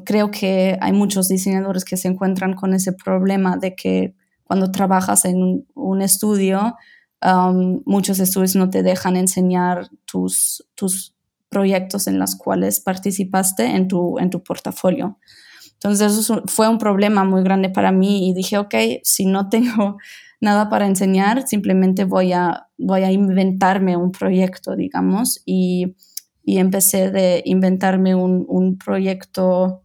creo que hay muchos diseñadores que se encuentran con ese problema de que cuando trabajas en un, estudio, um, muchos estudios no te dejan enseñar tus, tus proyectos en los cuales participaste en tu, en tu portafolio. Entonces eso fue un problema muy grande para mí y dije, ok, si no tengo nada para enseñar, simplemente voy a, voy a inventarme un proyecto, digamos, y y empecé de inventarme un, proyecto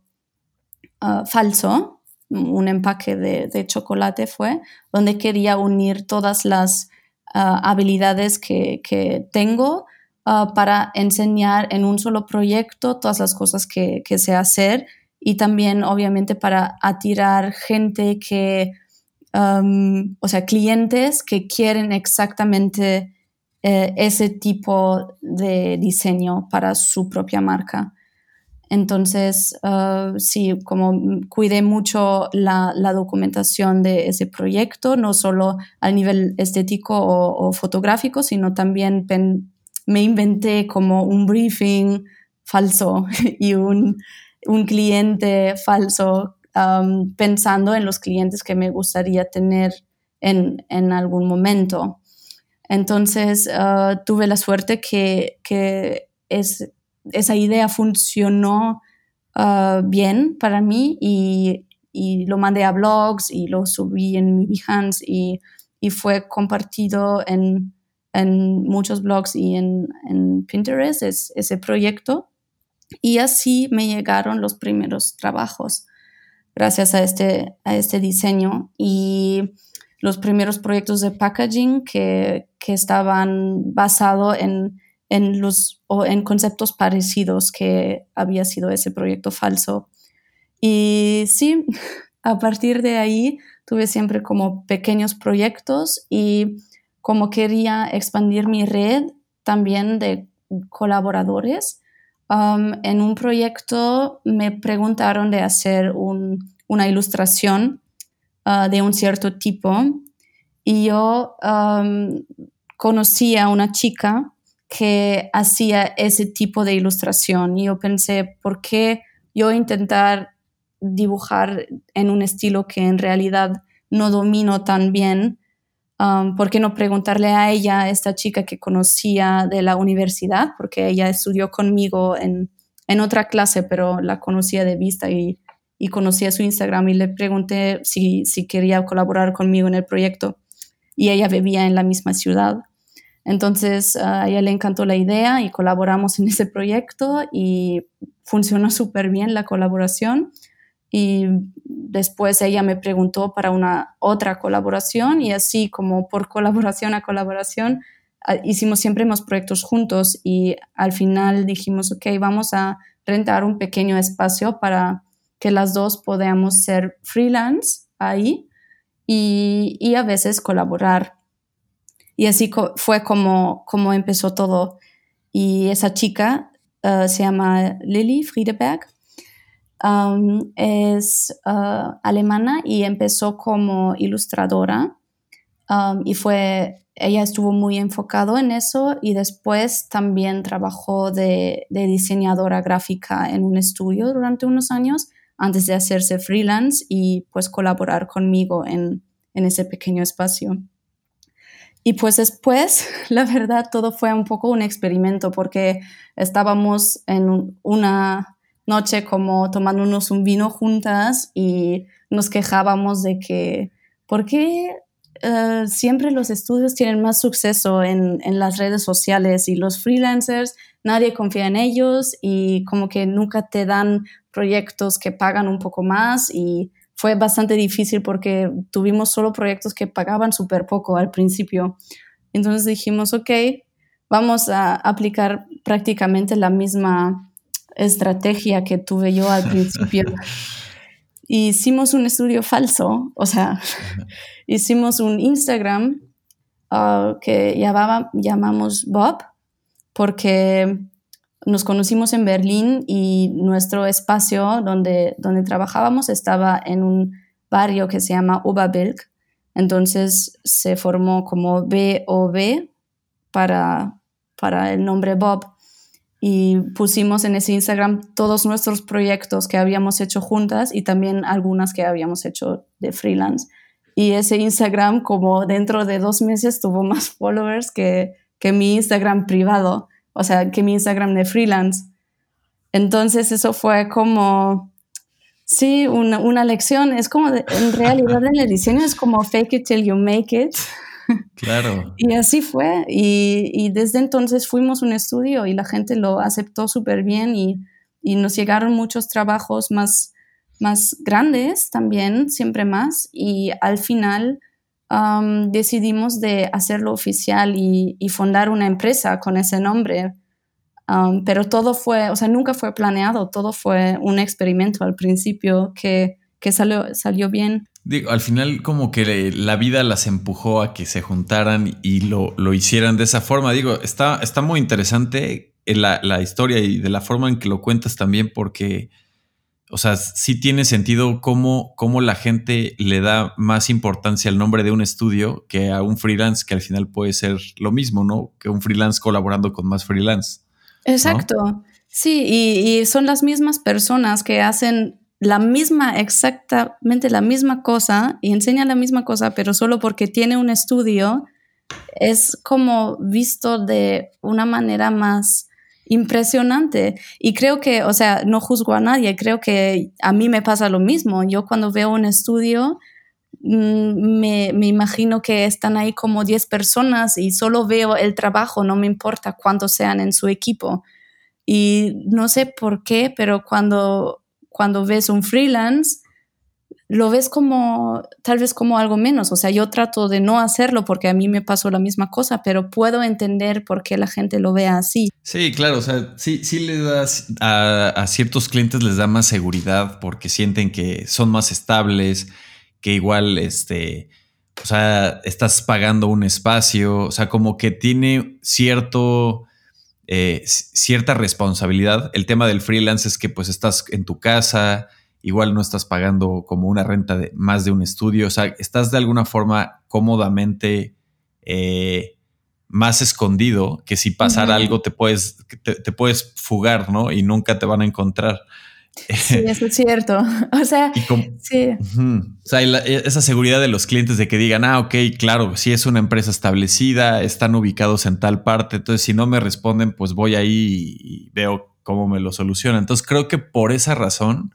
ah, falso, un empaque de, chocolate fue, donde quería unir todas las ah, habilidades que, tengo ah, para enseñar en un solo proyecto todas las cosas que, sé hacer y también obviamente para atirar gente que, o sea, clientes que quieren exactamente eh, ese tipo de diseño para su propia marca. Entonces, uh, sí, como cuidé mucho la, documentación de ese proyecto, no solo a nivel estético o, fotográfico, sino también me inventé como un briefing falso y un, cliente falso pensando en los clientes que me gustaría tener en, en algún momento. Entonces ah, tuve la suerte que, que es, esa idea funcionó ah, bien para mí y, y, lo mandé a blogs y lo subí en mi Behance y, y fue compartido en, en, muchos blogs y en, en Pinterest es, ese proyecto. Y así me llegaron los primeros trabajos gracias a este, a este diseño. Y los primeros proyectos de packaging que, que estaban basados en, en, en conceptos parecidos que había sido ese proyecto falso. Y sí, a partir de ahí tuve siempre como pequeños proyectos y como quería expandir mi red también de colaboradores, um, en un proyecto me preguntaron de hacer un, una ilustración Ah, de un cierto tipo. Y yo conocí a una chica que hacía ese tipo de ilustración. Y yo pensé, ¿por qué yo intentar dibujar en un estilo que en realidad no domino tan bien? ¿Por qué no preguntarle a ella, esta chica que conocía de la universidad? Porque ella estudió conmigo en, en otra clase, pero la conocía de vista y y conocí a su Instagram y le pregunté si, si quería colaborar conmigo en el proyecto y ella vivía en la misma ciudad. Entonces a ella le encantó la idea y colaboramos en ese proyecto y funcionó súper bien la colaboración. Y después ella me preguntó para una otra colaboración y así como por colaboración a colaboración hicimos siempre más proyectos juntos y al final dijimos, ok, vamos a rentar un pequeño espacio para que las dos podamos ser freelance ahí y, a veces colaborar. Y así fue como, como empezó todo. Y esa chica uh, se llama Lily Friedeberg. Um, es uh, alemana y empezó como ilustradora um, y fue ella estuvo muy enfocado en eso y después también trabajó de, de, diseñadora gráfica en un estudio durante unos años antes de hacerse freelance y pues colaborar conmigo en, ese pequeño espacio. Y pues después, la verdad, todo fue un poco un experimento porque estábamos en una noche como tomándonos un vino juntas y nos quejábamos de que, ¿por qué eh, siempre los estudios tienen más suceso en, en, las redes sociales y los freelancers, nadie confía en ellos y como que nunca te dan proyectos que pagan un poco más y fue bastante difícil porque tuvimos solo proyectos que pagaban súper poco al principio. Entonces dijimos, ok, vamos a aplicar prácticamente la misma estrategia que tuve yo al principio. hicimos un estudio falso, o sea, hicimos un Instagram ah, que llamaba, llamamos Bob, porque nos conocimos en Berlín y nuestro espacio donde, donde trabajábamos estaba en un barrio que se llama Oberbilk. Entonces se formó como BOB para, para el nombre Bob. Y pusimos en ese Instagram todos nuestros proyectos que habíamos hecho juntas y también algunas que habíamos hecho de freelance. Y ese Instagram, como dentro de dos meses, tuvo más followers que, que mi Instagram privado o sea, que mi Instagram de freelance. Entonces eso fue como, sí, una, una lección. Es como, en realidad en el diseño es como fake it till you make it. Claro. y así fue. Y, desde entonces fuimos un estudio y la gente lo aceptó súper bien y, nos llegaron muchos trabajos más, más grandes también, siempre más. Y al final decidimos de hacerlo oficial y, y, fundar una empresa con ese nombre. pero todo fue, o sea, nunca fue planeado, todo fue un experimento al principio que, que salió, salió bien. Digo, al final como que la vida las empujó a que se juntaran y lo, lo hicieran de esa forma. Digo, está, está muy interesante la, la historia y de la forma en que lo cuentas también porque o sea, sí tiene sentido cómo, cómo, la gente le da más importancia al nombre de un estudio que a un freelance, que al final puede ser lo mismo, ¿no? Que un freelance colaborando con más freelance. Exacto. Sí, y, son las mismas personas que hacen la misma, exactamente la misma cosa y enseña la misma cosa, pero solo porque tiene un estudio, es como visto de una manera más impresionante. Y creo que, o sea, no juzgo a nadie, creo que a mí me pasa lo mismo. Yo cuando veo un estudio, mm, me, me, imagino que están ahí como 10 personas y solo veo el trabajo, no me importa cuántos sean en su equipo. Y no sé por qué, pero cuando, cuando ves un freelance, lo ves como tal vez como algo menos. O sea, yo trato de no hacerlo porque a mí me pasó la misma cosa, pero puedo entender por qué la gente lo ve así. Sí, claro, o sea, sí, sí le das a, a ciertos clientes les da más seguridad porque sienten que son más estables, que igual, este, o sea, estás pagando un espacio, o sea, como que tiene cierto... Eh, cierta responsabilidad. El tema del freelance es que pues estás en tu casa, igual no estás pagando como una renta de más de un estudio, o sea, estás de alguna forma cómodamente eh, más escondido que si pasara algo te puedes, te, puedes fugar, ¿no? Y nunca te van a encontrar. Sí, eso es cierto. O sea, sí. o sea e, esa seguridad de los clientes de que digan, ah, ok, claro, si es una empresa establecida, están ubicados en tal parte, entonces si no me responden, pues voy ahí y veo cómo me lo solucionan. Entonces creo que por esa razón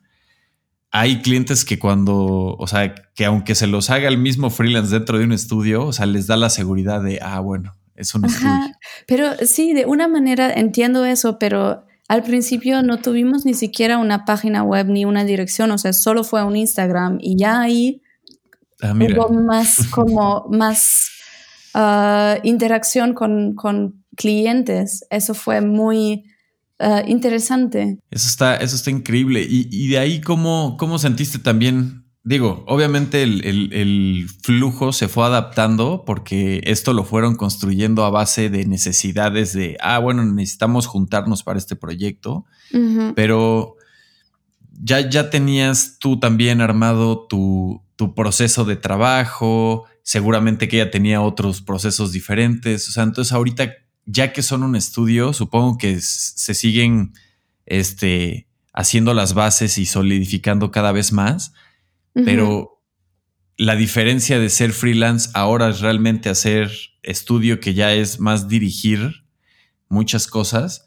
hay clientes que cuando, o sea, que aunque se los haga el mismo freelance dentro de un estudio, o sea, les da la seguridad de, ah, bueno, es un estudio. Pero sí, de una manera entiendo eso, pero al principio no tuvimos ni siquiera una página web ni una dirección, o sea, solo fue un Instagram y ya ahí ah, hubo más como más ah, interacción con, con clientes. Eso fue muy Ah, interesante. Eso está, eso está increíble. Y, de ahí, ¿cómo, ¿cómo sentiste también? Digo, obviamente el, flujo se fue adaptando porque esto lo fueron construyendo a base de necesidades de, ah, bueno, necesitamos juntarnos para este proyecto, pero ya, ya tenías tú también armado tu, tu proceso de trabajo, seguramente que ella tenía otros procesos diferentes, o sea, entonces ahorita ya que son un estudio, supongo que se siguen este, haciendo las bases y solidificando cada vez más, pero la diferencia de ser freelance ahora es realmente hacer estudio que ya es más dirigir muchas cosas.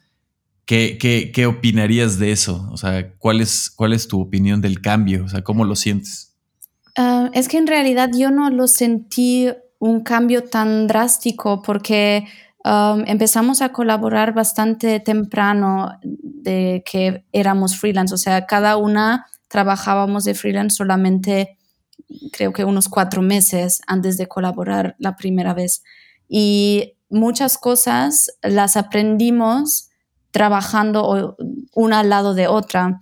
¿Qué, qué, opinarías de eso? O sea, ¿cuál es, ¿cuál es tu opinión del cambio? O sea, ¿cómo lo sientes? Ah, es que en realidad yo no lo sentí un cambio tan drástico porque Um, empezamos a colaborar bastante temprano de que éramos freelance, o sea, cada una trabajábamos de freelance solamente creo que unos cuatro meses antes de colaborar la primera vez. Y muchas cosas las aprendimos trabajando una al lado de otra.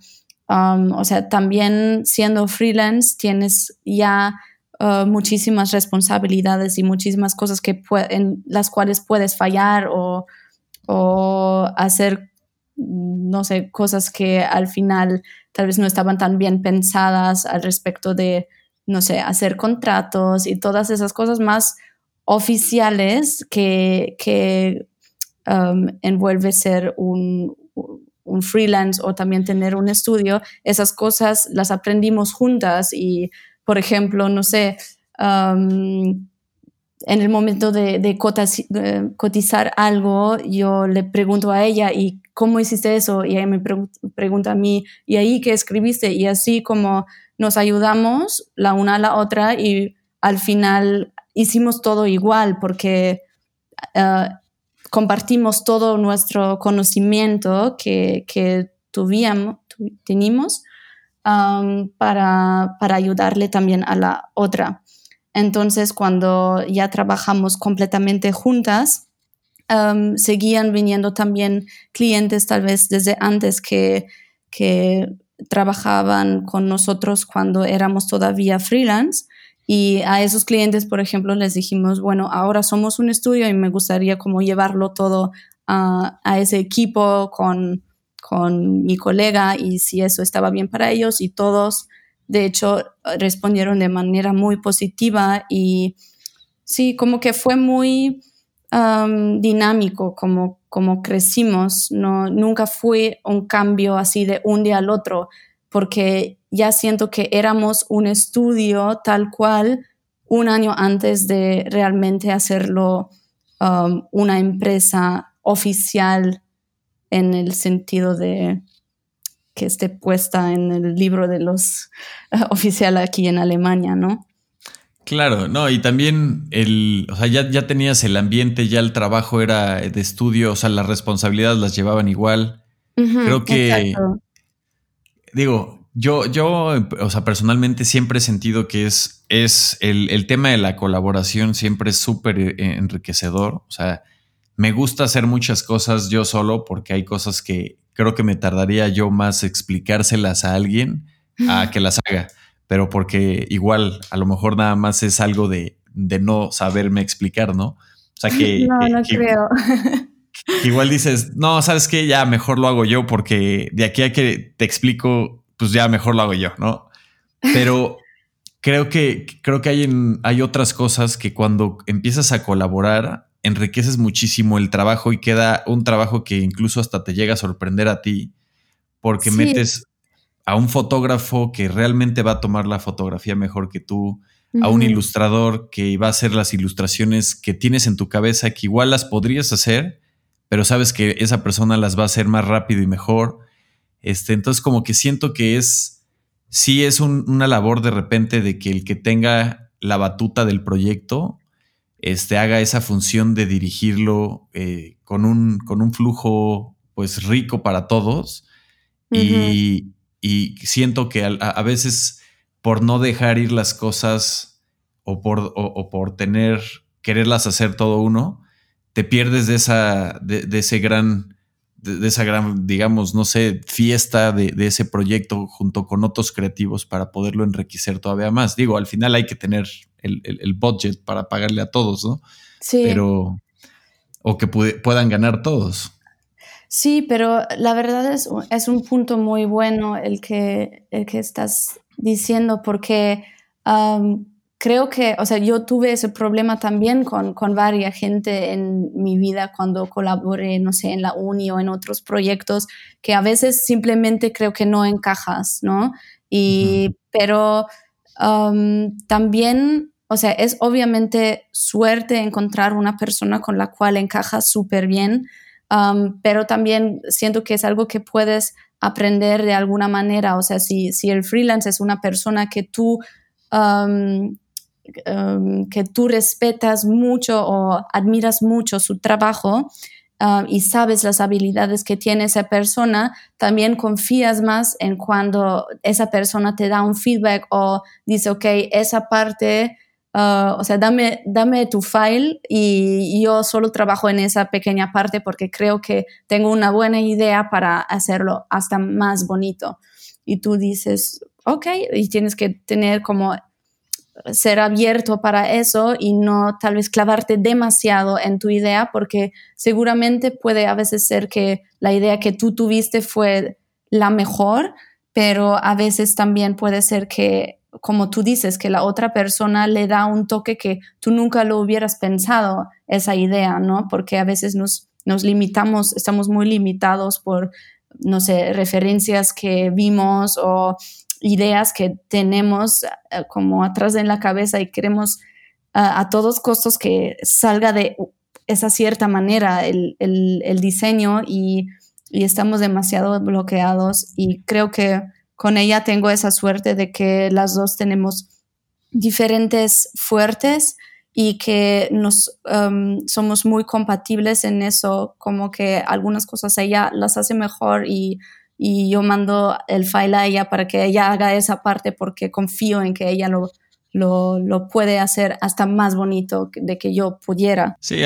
Um, o sea, también siendo freelance tienes ya Uh, muchísimas responsabilidades y muchísimas cosas que en las cuales puedes fallar o, hacer, no sé, cosas que al final tal vez no estaban tan bien pensadas al respecto de, no sé, hacer contratos y todas esas cosas más oficiales que, que um, envuelve ser un, un freelance o también tener un estudio, esas cosas las aprendimos juntas y por ejemplo, no sé, en el momento de, cotizar algo, yo le pregunto a ella, ¿y cómo hiciste eso? Y ella me pregunta a mí, ¿y ahí qué escribiste? Y así como nos ayudamos la una a la otra y al final hicimos todo igual porque ah, compartimos todo nuestro conocimiento que, que teníamos para, ayudarle también a la otra. Entonces, cuando ya trabajamos completamente juntas, seguían viniendo también clientes tal vez desde antes que, que trabajaban con nosotros cuando éramos todavía freelance. Y a esos clientes, por ejemplo, les dijimos, bueno, ahora somos un estudio y me gustaría como llevarlo todo a ese equipo con con mi colega y si eso estaba bien para ellos y todos, de hecho, respondieron de manera muy positiva y sí, como que fue muy dinámico como, como crecimos, no, nunca fue un cambio así de un día al otro. porque ya siento que éramos un estudio tal cual un año antes de realmente hacerlo una empresa oficial en el sentido de que esté puesta en el libro de los uh, oficial aquí en Alemania, ¿no? Claro, no, y también el, o sea, ya, ya tenías el ambiente, ya el trabajo era de estudio, o sea, las responsabilidades las llevaban igual. Creo que, digo, yo, yo, o sea, personalmente siempre he sentido que es, es el, el tema de la colaboración siempre es súper eh, enriquecedor. O sea, me gusta hacer muchas cosas yo solo porque hay cosas que creo que me tardaría yo más explicárselas a alguien a que las haga pero porque igual a lo mejor nada más es algo de, no saberme explicar, ¿no? O sea que... No, no creo. igual dices, no, sabes que ya mejor lo hago yo porque de aquí a que te explico, pues ya mejor lo hago yo, ¿no? Pero creo que, creo que hay, hay otras cosas que cuando empiezas a colaborar, enriqueces muchísimo el trabajo y queda un trabajo que incluso hasta te llega a sorprender a ti porque metes a un fotógrafo que realmente va a tomar la fotografía mejor que tú, a un ilustrador que va a hacer las ilustraciones que tienes en tu cabeza, que igual las podrías hacer, pero sabes que esa persona las va a hacer más rápido y mejor. Este, entonces, como que siento que es, sí es una labor de repente de que el que tenga la batuta del proyecto, este, haga esa función de dirigirlo eh, con, un, con un flujo pues rico para todos. y, y siento que a, veces por no dejar ir las cosas o por, por tener, quererlas hacer todo uno, te pierdes de esa, de, ese gran, de, esa gran, digamos, no sé, fiesta de, ese proyecto junto con otros creativos para poderlo enriquecer todavía más. Digo, al final hay que tener el, el, budget para pagarle a todos, ¿no? Sí. Pero, o que puedan ganar todos. Sí, pero la verdad es, es un punto muy bueno el que, el que estás diciendo porque creo que, o sea, yo tuve ese problema también con, con varias gente en mi vida cuando colaboré, no sé, en la uni o en otros proyectos, que a veces simplemente creo que no encajas, ¿no? Y, pero también, o sea, es obviamente suerte encontrar una persona con la cual encajas súper bien, pero también siento que es algo que puedes aprender de alguna manera. O sea, si, si el freelance es una persona que tú, que tú respetas mucho o admiras mucho su trabajo, y sabes las habilidades que tiene esa persona, también confías más en cuando esa persona te da un feedback o dice, ok, esa parte Ah, o sea, dame, dame tu file y yo solo trabajo en esa pequeña parte porque creo que tengo una buena idea para hacerlo hasta más bonito. Y tú dices, ok, y tienes que tener como ser abierto para eso y no tal vez clavarte demasiado en tu idea porque seguramente puede a veces ser que la idea que tú tuviste fue la mejor, pero a veces también puede ser que como tú dices, que la otra persona le da un toque que tú nunca lo hubieras pensado, esa idea, ¿no? Porque a veces nos, nos limitamos, estamos muy limitados por, no sé, referencias que vimos o ideas que tenemos eh, como atrás en la cabeza y queremos a todos costos que salga de esa cierta manera el, diseño y, y estamos demasiado bloqueados y creo que con ella tengo esa suerte de que las dos tenemos diferentes fuertes y que nos um, somos muy compatibles en eso, como que algunas cosas ella las hace mejor y, y, yo mando el file a ella para que ella haga esa parte porque confío en que ella lo, lo, lo, puede hacer hasta más bonito de que yo pudiera. Sí,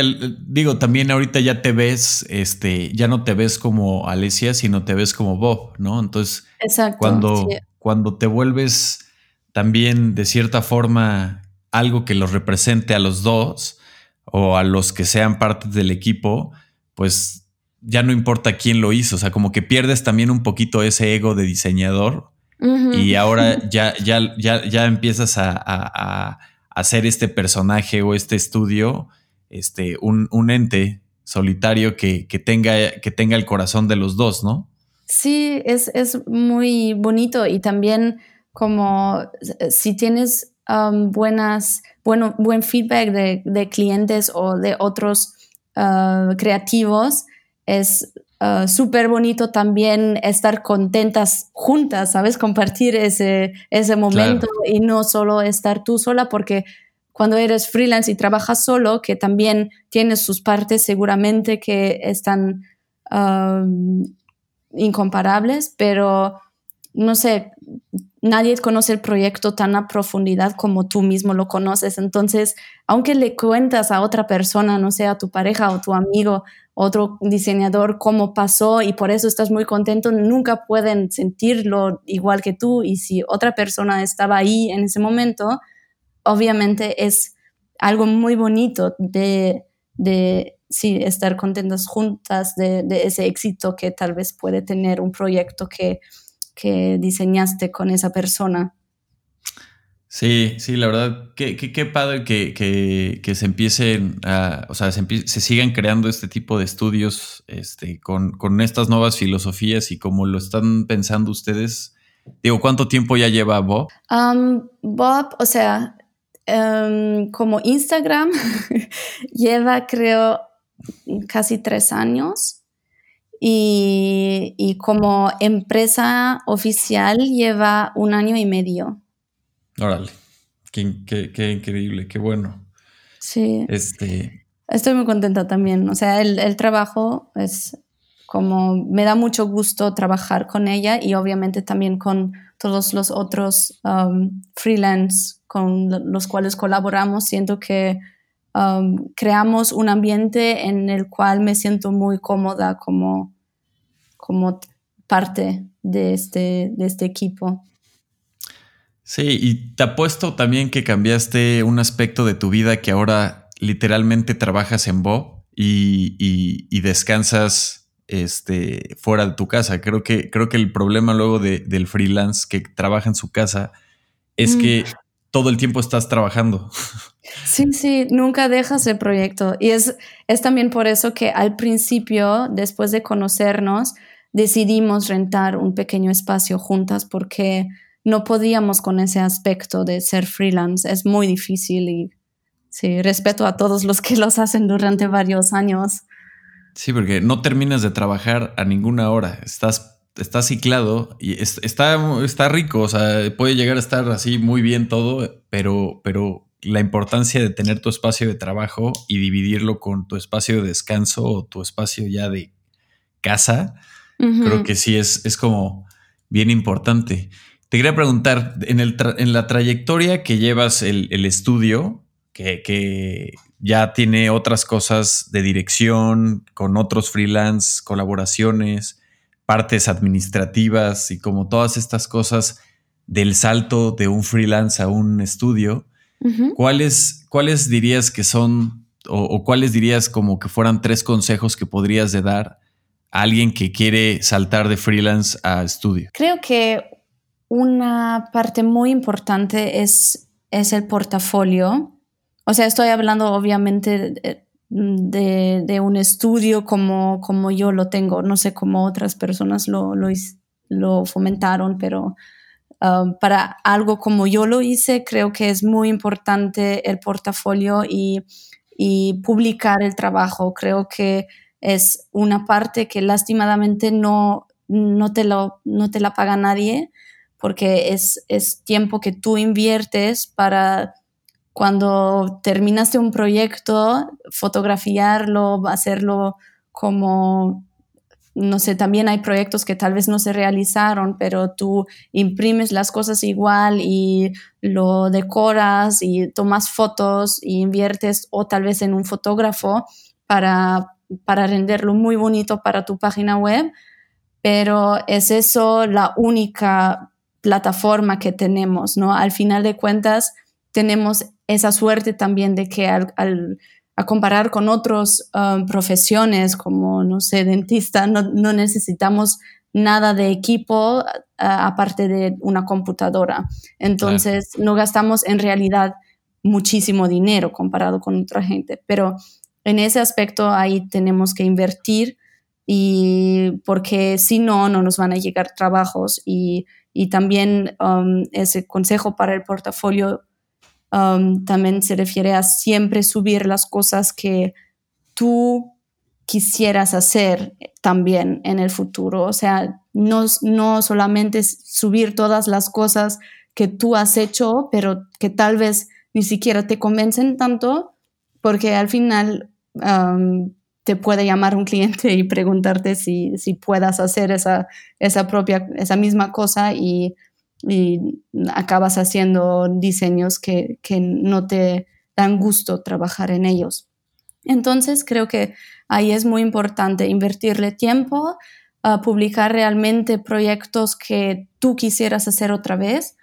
digo, también ahorita ya te ves, este, ya no te ves como Alesia, sino te ves como Bob, ¿no? Entonces, Exacto, cuando, cuando te vuelves también de cierta forma algo que los represente a los dos o a los que sean parte del equipo, pues ya no importa quién lo hizo, o sea, como que pierdes también un poquito ese ego de diseñador y ahora ya, ya, ya, ya empiezas a, hacer este personaje o este estudio, este, un, ente solitario que, tenga, que tenga el corazón de los dos, ¿no? Sí, es, muy bonito y también como si tienes um, buenas, bueno, buen feedback de, clientes o de otros uh, creativos, es uh, súper bonito también estar contentas juntas, ¿sabes? Compartir ese, ese momento y no solo estar tú sola porque cuando eres freelance y trabajas solo, que también tienes sus partes seguramente que están um, incomparables, pero no sé, nadie conoce el proyecto tan a profundidad como tú mismo lo conoces. Entonces, aunque le cuentas a otra persona, no sea tu pareja o tu amigo, otro diseñador, cómo pasó y por eso estás muy contento, nunca pueden sentirlo igual que tú. Y si otra persona estaba ahí en ese momento, obviamente es algo muy bonito de, de sí, estar contentas juntas de, ese éxito que tal vez puede tener un proyecto que, diseñaste con esa persona. Sí, sí, la verdad, qué, qué, padre que, se empiecen a, o sea, se, sigan creando este tipo de estudios este, con, estas nuevas filosofías y como lo están pensando ustedes. Digo, ¿cuánto tiempo ya lleva Bob? Um, Bob, o sea, um, como Instagram lleva creo casi tres años y, como empresa oficial lleva un año y medio. Órale, qué, increíble, qué bueno. Sí. Este... Estoy muy contenta también. O sea, el, trabajo es como me da mucho gusto trabajar con ella y obviamente también con todos los otros um, freelance con los cuales colaboramos. Siento que Um, creamos un ambiente en el cual me siento muy cómoda como, como parte de este, de este equipo. Sí, y te apuesto también que cambiaste un aspecto de tu vida que ahora literalmente trabajas en Bo y, descansas este, fuera de tu casa. Creo que, creo que el problema luego del freelance que trabaja en su casa es mm. que todo el tiempo estás trabajando. Sí, sí, nunca dejas el proyecto. Y es, es también por eso que al principio, después de conocernos, decidimos rentar un pequeño espacio juntas porque no podíamos con ese aspecto de ser freelance. Es muy difícil y sí, respeto a todos los que los hacen durante varios años. Sí, porque no terminas de trabajar a ninguna hora. Estás está ciclado y está, está rico, o sea, puede llegar a estar así muy bien todo, pero, pero la importancia de tener tu espacio de trabajo y dividirlo con tu espacio de descanso o tu espacio ya de casa, creo que sí es, es como bien importante. Te quería preguntar, en, el en la trayectoria que llevas el, estudio, que, que, ya tiene otras cosas de dirección, con otros freelance, colaboraciones, partes administrativas y como todas estas cosas del salto de un freelance a un estudio, ¿cuáles, ¿cuáles dirías que son o, cuáles dirías como que fueran tres consejos que podrías de dar a alguien que quiere saltar de freelance a estudio? Creo que una parte muy importante es, es el portafolio. O sea, estoy hablando obviamente de, un estudio como, como yo lo tengo. No sé cómo otras personas lo, lo, fomentaron, pero um, para algo como yo lo hice, creo que es muy importante el portafolio y, publicar el trabajo. Creo que es una parte que lastimadamente no, no, te, lo, no te la paga nadie porque es, es tiempo que tú inviertes para cuando terminaste un proyecto, fotografiarlo, hacerlo como, no sé, también hay proyectos que tal vez no se realizaron, pero tú imprimes las cosas igual y lo decoras y tomas fotos y inviertes o tal vez en un fotógrafo para, para renderlo muy bonito para tu página web, pero es eso la única plataforma que tenemos, ¿no? Al final de cuentas, tenemos esa suerte también de que al, a comparar con otras um, profesiones como, no sé, dentista, no, necesitamos nada de equipo aparte de una computadora. Entonces, no gastamos en realidad muchísimo dinero comparado con otra gente, pero en ese aspecto ahí tenemos que invertir y porque si no, no nos van a llegar trabajos y, y también um, ese consejo para el portafolio um, también se refiere a siempre subir las cosas que tú quisieras hacer también en el futuro. O sea, no, no solamente subir todas las cosas que tú has hecho, pero que tal vez ni siquiera te convencen tanto, porque al final um, te puede llamar un cliente y preguntarte si, si puedas hacer esa, esa propia, esa misma cosa y, y acabas haciendo diseños que, que no te dan gusto trabajar en ellos. Entonces creo que ahí es muy importante invertirle tiempo, a publicar realmente proyectos que tú quisieras hacer otra vez,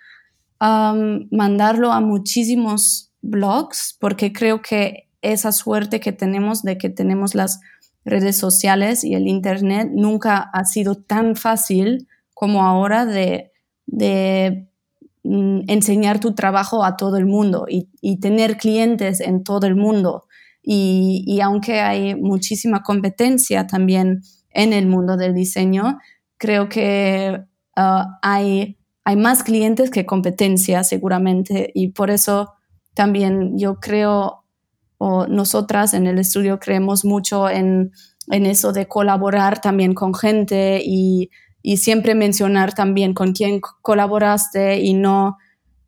mandarlo a muchísimos blogs, porque creo que esa suerte que tenemos de que tenemos las redes sociales y el Internet nunca ha sido tan fácil como ahora de, mm, enseñar tu trabajo a todo el mundo y, tener clientes en todo el mundo. Y, aunque hay muchísima competencia también en el mundo del diseño, creo que ah, hay, hay más clientes que competencia seguramente y por eso también yo creo, o nosotras en el estudio creemos mucho en, en eso de colaborar también con gente y, y siempre mencionar también con quién colaboraste y no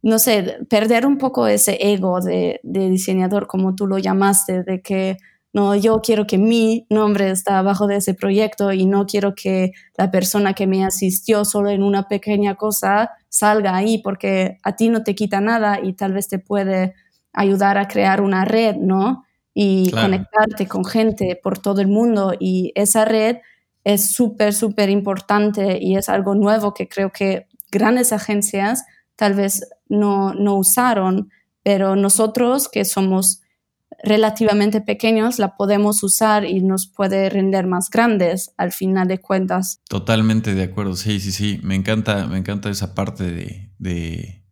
no sé, perder un poco ese ego de, diseñador, como tú lo llamaste, de que no, yo quiero que mi nombre está abajo de ese proyecto y no quiero que la persona que me asistió solo en una pequeña cosa salga ahí porque a ti no te quita nada y tal vez te puede ayudar a crear una red, ¿no? Y conectarte con gente por todo el mundo y esa red es súper, súper importante y es algo nuevo que creo que grandes agencias tal vez no, no usaron, pero nosotros que somos relativamente pequeños la podemos usar y nos puede render más grandes al final de cuentas. Totalmente de acuerdo, sí, sí, sí, me encanta, me encanta esa parte de,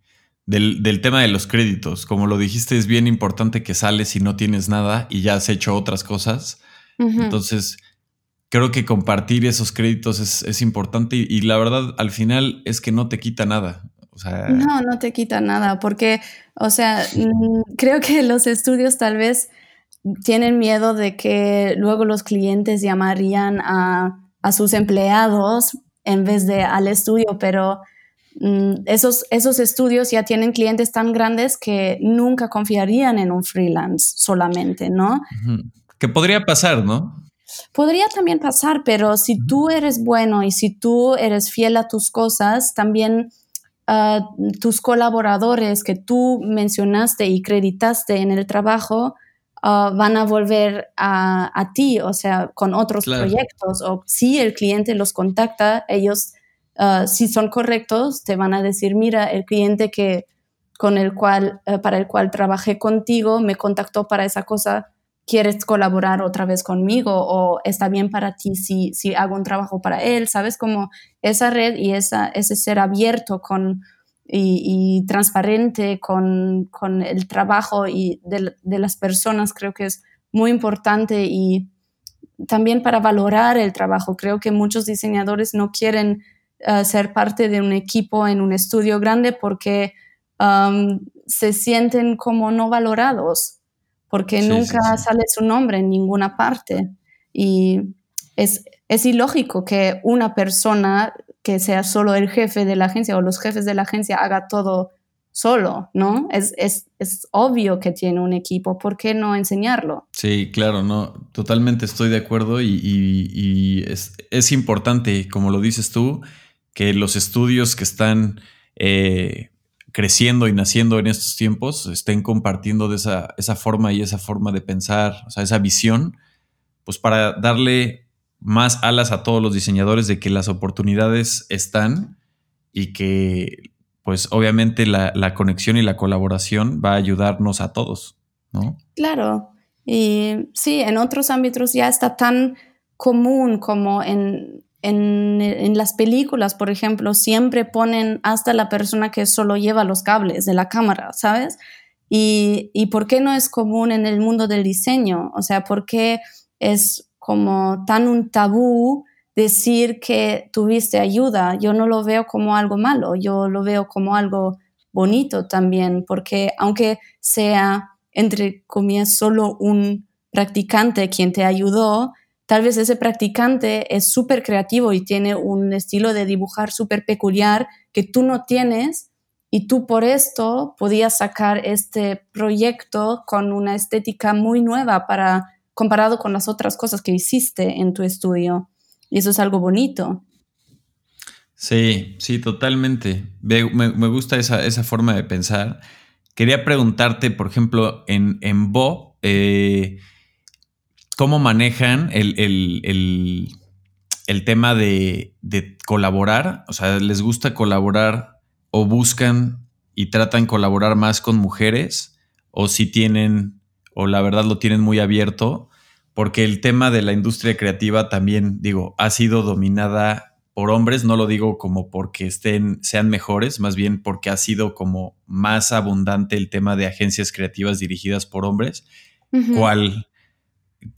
del, tema de los créditos. Como lo dijiste, es bien importante que sales y no tienes nada y ya has hecho otras cosas. Entonces, creo que compartir esos créditos es, importante y, la verdad al final es que no te quita nada no, no te quita nada, porque, o sea, mm, creo que los estudios tal vez tienen miedo de que luego los clientes llamarían a, sus empleados en vez de al estudio, pero mm, esos, esos estudios ya tienen clientes tan grandes que nunca confiarían en un freelance solamente, ¿no? Que podría pasar, ¿no? Podría también pasar, pero si tú eres bueno y si tú eres fiel a tus cosas, también tus colaboradores que tú mencionaste y creditaste en el trabajo ah, van a volver a, ti, o sea, con otros proyectos. O si el cliente los contacta, ellos, uh, si son correctos, te van a decir, mira, el cliente que con el cual, eh, para el cual trabajé contigo me contactó para esa cosa, ¿quieres colaborar otra vez conmigo? ¿O está bien para ti si, si hago un trabajo para él? ¿Sabes? Como esa red y ese ser abierto con, y, transparente con, con, el trabajo y de, las personas creo que es muy importante y también para valorar el trabajo. Creo que muchos diseñadores no quieren uh, ser parte de un equipo en un estudio grande porque se sienten como no valorados porque nunca sale su nombre en ninguna parte. Y es, es ilógico que una persona que sea solo el jefe de la agencia o los jefes de la agencia haga todo solo, ¿no? Es, es, es, obvio que tiene un equipo, ¿por qué no enseñarlo? Sí, claro, no, totalmente estoy de acuerdo y, y, es, es, importante, como lo dices tú, que los estudios que están eh, creciendo y naciendo en estos tiempos estén compartiendo de esa, esa forma y esa forma de pensar, o sea, esa visión, pues para darle más alas a todos los diseñadores de que las oportunidades están y que pues obviamente la, la conexión y la colaboración va a ayudarnos a todos, ¿no? Claro, y sí, en otros ámbitos ya está tan común como en en, las películas, por ejemplo, siempre ponen hasta la persona que solo lleva los cables de la cámara, ¿sabes? Y, y por qué no es común en el mundo del diseño? O sea, ¿por qué es como tan un tabú decir que tuviste ayuda. Yo no lo veo como algo malo, yo lo veo como algo bonito también, porque aunque sea, entre comillas, solo un practicante quien te ayudó, tal vez ese practicante es súper creativo y tiene un estilo de dibujar súper peculiar que tú no tienes y tú por esto podías sacar este proyecto con una estética muy nueva para comparado con las otras cosas que hiciste en tu estudio. Y eso es algo bonito. Sí, sí, totalmente. Me, gusta esa, forma de pensar. Quería preguntarte, por ejemplo, en, en Bo, eh, ¿cómo manejan el, tema de, de, colaborar? O sea, ¿les gusta colaborar o buscan y tratan colaborar más con mujeres? ¿O si tienen, o la verdad lo tienen muy abierto? Porque el tema de la industria creativa también, digo, ha sido dominada por hombres, no lo digo como porque estén, sean mejores, más bien porque ha sido como más abundante el tema de agencias creativas dirigidas por hombres, cual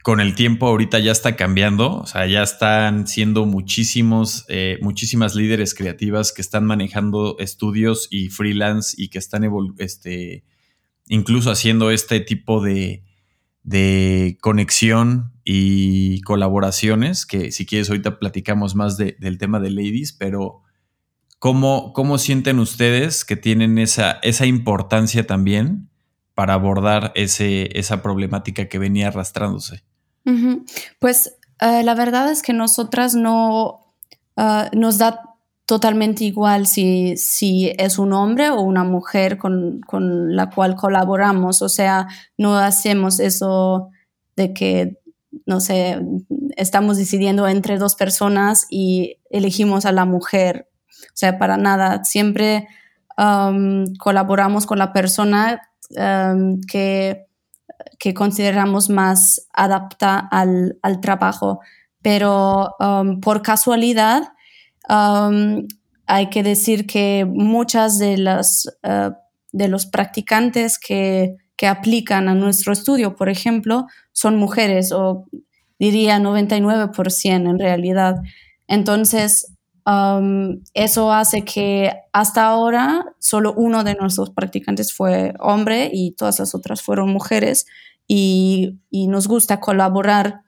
con el tiempo ahorita ya está cambiando, o sea, ya están siendo muchísimos, eh, muchísimas líderes creativas que están manejando estudios y freelance y que están este, incluso haciendo este tipo de, de conexión y colaboraciones, que si quieres ahorita platicamos más del tema de ladies, pero ¿cómo, ¿cómo, sienten ustedes que tienen esa, esa importancia también para abordar ese, esa problemática que venía arrastrándose? Pues eh, la verdad es que nosotras no eh, nos da totalmente igual si, si es un hombre o una mujer con, con, la cual colaboramos. O sea, no hacemos eso de que, no sé, estamos decidiendo entre dos personas y elegimos a la mujer. O sea, para nada. Siempre colaboramos con la persona um, que, que, consideramos más adapta al, al trabajo. Pero um, por casualidad, hay que decir que muchas de las eh, de los practicantes que, que, aplican a nuestro estudio, por ejemplo, son mujeres o diría 99% en realidad. Entonces, eso hace que hasta ahora solo uno de nuestros practicantes fue hombre y todas las otras fueron mujeres y, y nos gusta colaborar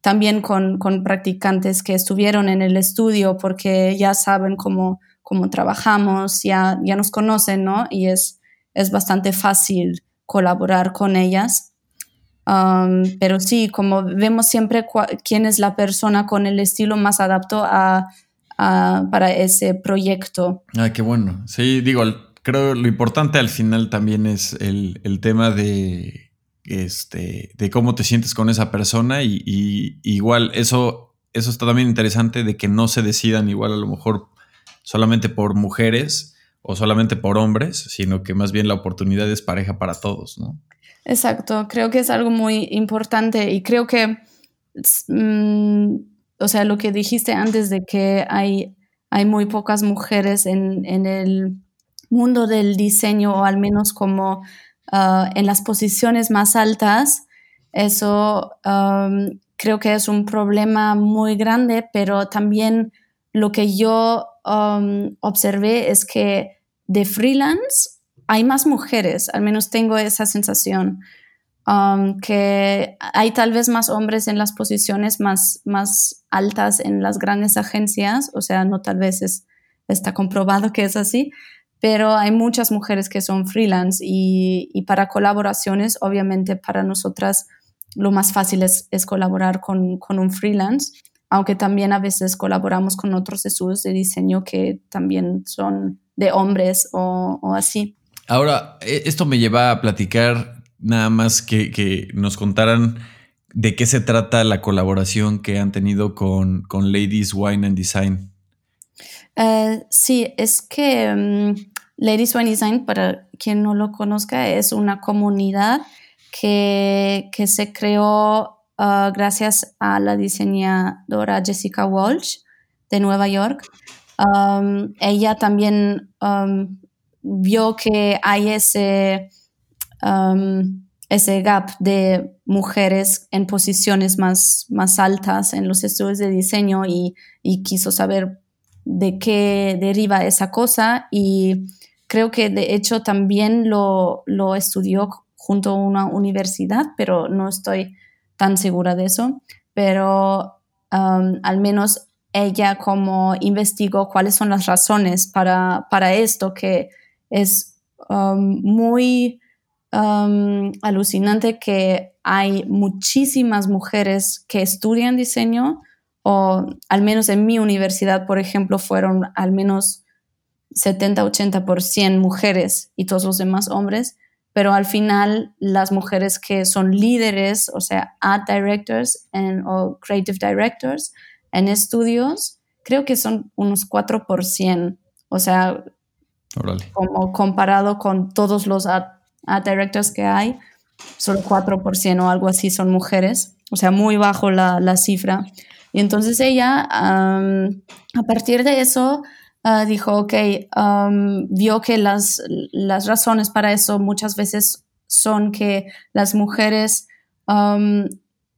también con, con, practicantes que estuvieron en el estudio porque ya saben cómo, cómo trabajamos, ya, ya nos conocen, ¿no? Y es, es bastante fácil colaborar con ellas. Pero sí, como vemos siempre quién es la persona con el estilo más adapto a, para ese proyecto. Ah, qué bueno. Sí, digo, creo lo importante al final también es el, el tema de este, de cómo te sientes con esa persona y, igual eso, eso está también interesante de que no se decidan igual a lo mejor solamente por mujeres o solamente por hombres, sino que más bien la oportunidad es pareja para todos, ¿no? Exacto, creo que es algo muy importante y creo que, mm, o sea, lo que dijiste antes de que hay, hay muy pocas mujeres en, en el mundo del diseño o al menos como Ah, en las posiciones más altas, eso creo que es un problema muy grande, pero también lo que yo observé es que de freelance hay más mujeres, al menos tengo esa sensación. Que hay tal vez más hombres en las posiciones más, más altas en las grandes agencias, o sea, no tal vez es, está comprobado que es así, pero hay muchas mujeres que son freelance y, para colaboraciones, obviamente para nosotras lo más fácil es, colaborar con, un freelance, aunque también a veces colaboramos con otros estudios de diseño que también son de hombres o, así. Ahora, e, esto me lleva a platicar nada más que, nos contaran de qué se trata la colaboración que han tenido con, con Ladies Wine and Design. Eh, sí, es que mm, Ladies Wine Design, para quien no lo conozca, es una comunidad que, se creó ah, gracias a la diseñadora Jessica Walsh de Nueva York. Ella también vio que hay ese, um, ese gap de mujeres en posiciones más, más altas en los estudios de diseño y, y quiso saber de qué deriva esa cosa. Y creo que de hecho también lo, lo estudió junto a una universidad, pero no estoy tan segura de eso, pero um, al menos ella como investigó cuáles son las razones para, para esto, que es um, muy um, alucinante que hay muchísimas mujeres que estudian diseño, o al menos en mi universidad, por ejemplo, fueron al menos 70-80% mujeres y todos los demás hombres, pero al final las mujeres que son líderes, o sea, art directors o creative directors en estudios, creo que son unos 4%, o sea, como comparado con todos los art, directors que hay, solo 4% o algo así son mujeres, o sea, muy bajo la, la cifra. Y entonces ella, a partir de eso, Ah, dijo, ok, vio que las, las razones para eso muchas veces son que las mujeres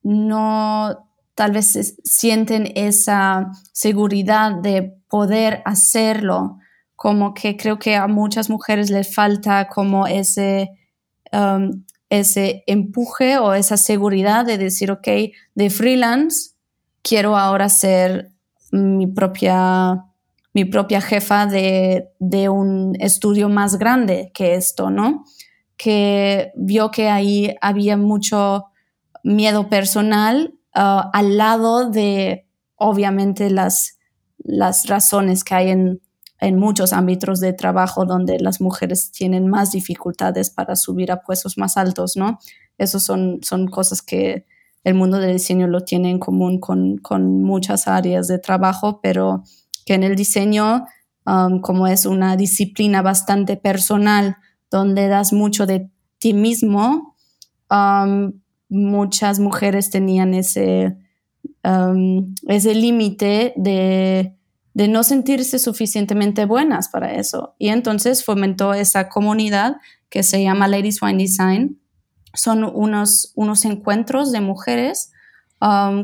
no tal vez sienten esa seguridad de poder hacerlo, como que creo que a muchas mujeres les falta como ese, ese empuje o esa seguridad de decir, ok, de freelance, quiero ahora ser mi propia mi propia jefa de, un estudio más grande que esto, ¿no? Que vio que ahí había mucho miedo personal uh, al lado de, obviamente, las, las razones que hay en, en muchos ámbitos de trabajo donde las mujeres tienen más dificultades para subir a puestos más altos, ¿no? Esas son, son cosas que el mundo del diseño lo tiene en común con, con muchas áreas de trabajo, pero que en el diseño, um, como es una disciplina bastante personal, donde das mucho de ti mismo, um, muchas mujeres tenían ese, um, ese límite de, de no sentirse suficientemente buenas para eso. Y entonces fomentó esa comunidad que se llama Ladies Wine Design. Son unos, unos encuentros de mujeres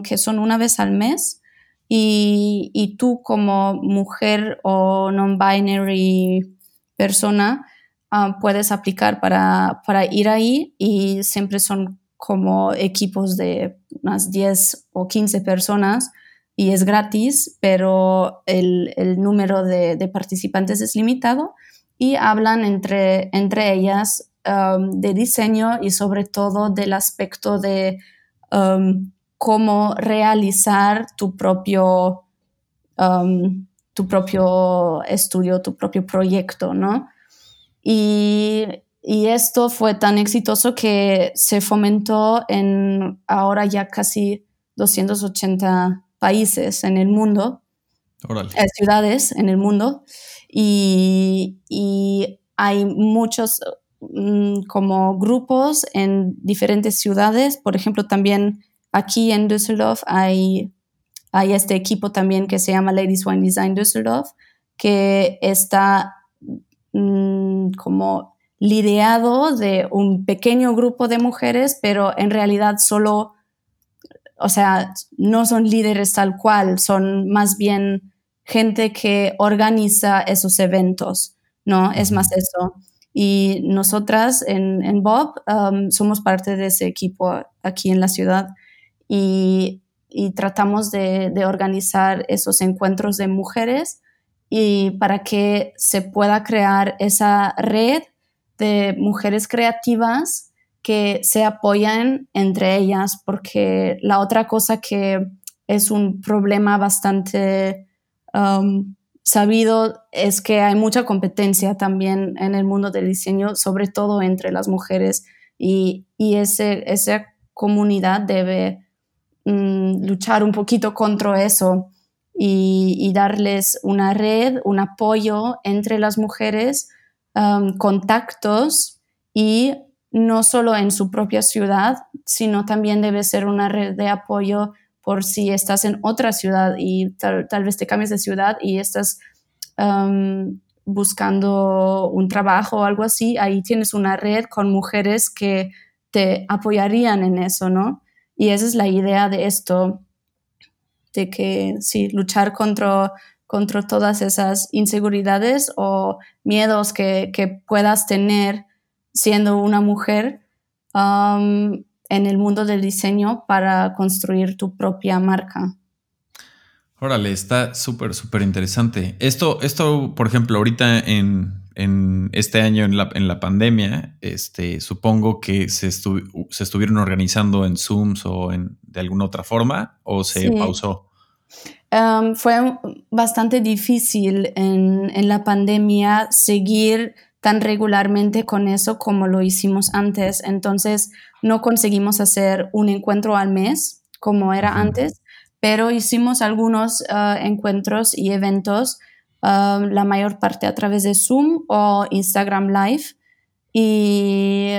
que son una vez al mes y, tú como mujer o non-binary persona ah, puedes aplicar para, ir ahí y siempre son como equipos de unas 10 o 15 personas y es gratis, pero el, número de, participantes es limitado y hablan entre, entre ellas um, de diseño y sobre todo del aspecto de um, cómo realizar tu propio, um, tu propio estudio, tu propio proyecto, ¿no? Y, esto fue tan exitoso que se fomentó en ahora ya casi 280 países en el mundo, eh, ciudades en el mundo, y, hay muchos mm, como grupos en diferentes ciudades, por ejemplo, también Aquí en Düsseldorf hay, hay este equipo también que se llama Ladies Wine Design Düsseldorf, que está mm, como liderado de un pequeño grupo de mujeres, pero en realidad solo, o sea, no son líderes tal cual, son más bien gente que organiza esos eventos, ¿no? Es más eso. Y nosotras en, Bob um, somos parte de ese equipo aquí en la ciudad y, tratamos de, organizar esos encuentros de mujeres y para que se pueda crear esa red de mujeres creativas que se apoyan entre ellas, porque la otra cosa que es un problema bastante um, sabido es que hay mucha competencia también en el mundo del diseño, sobre todo entre las mujeres, y, y ese, esa comunidad debe Mm, luchar un poquito contra eso y, darles una red, un apoyo entre las mujeres, um, contactos y no solo en su propia ciudad, sino también debe ser una red de apoyo por si estás en otra ciudad y tal, vez te cambies de ciudad y estás buscando un trabajo o algo así, ahí tienes una red con mujeres que te apoyarían en eso, ¿no? Y esa es la idea de esto, de que sí, luchar contra, contra todas esas inseguridades o miedos que, puedas tener siendo una mujer um, en el mundo del diseño para construir tu propia marca. Órale, está súper, súper interesante. Esto, esto, por ejemplo, ahorita en, este año en la, en la, pandemia, este, supongo que se, se estuvieron organizando en Zooms o en, de alguna otra forma, o se pausó. Um, fue bastante difícil en, en la pandemia seguir tan regularmente con eso como lo hicimos antes. Entonces, no conseguimos hacer un encuentro al mes como era antes, pero hicimos algunos uh, encuentros y eventos, um, la mayor parte a través de Zoom o Instagram Live. Y,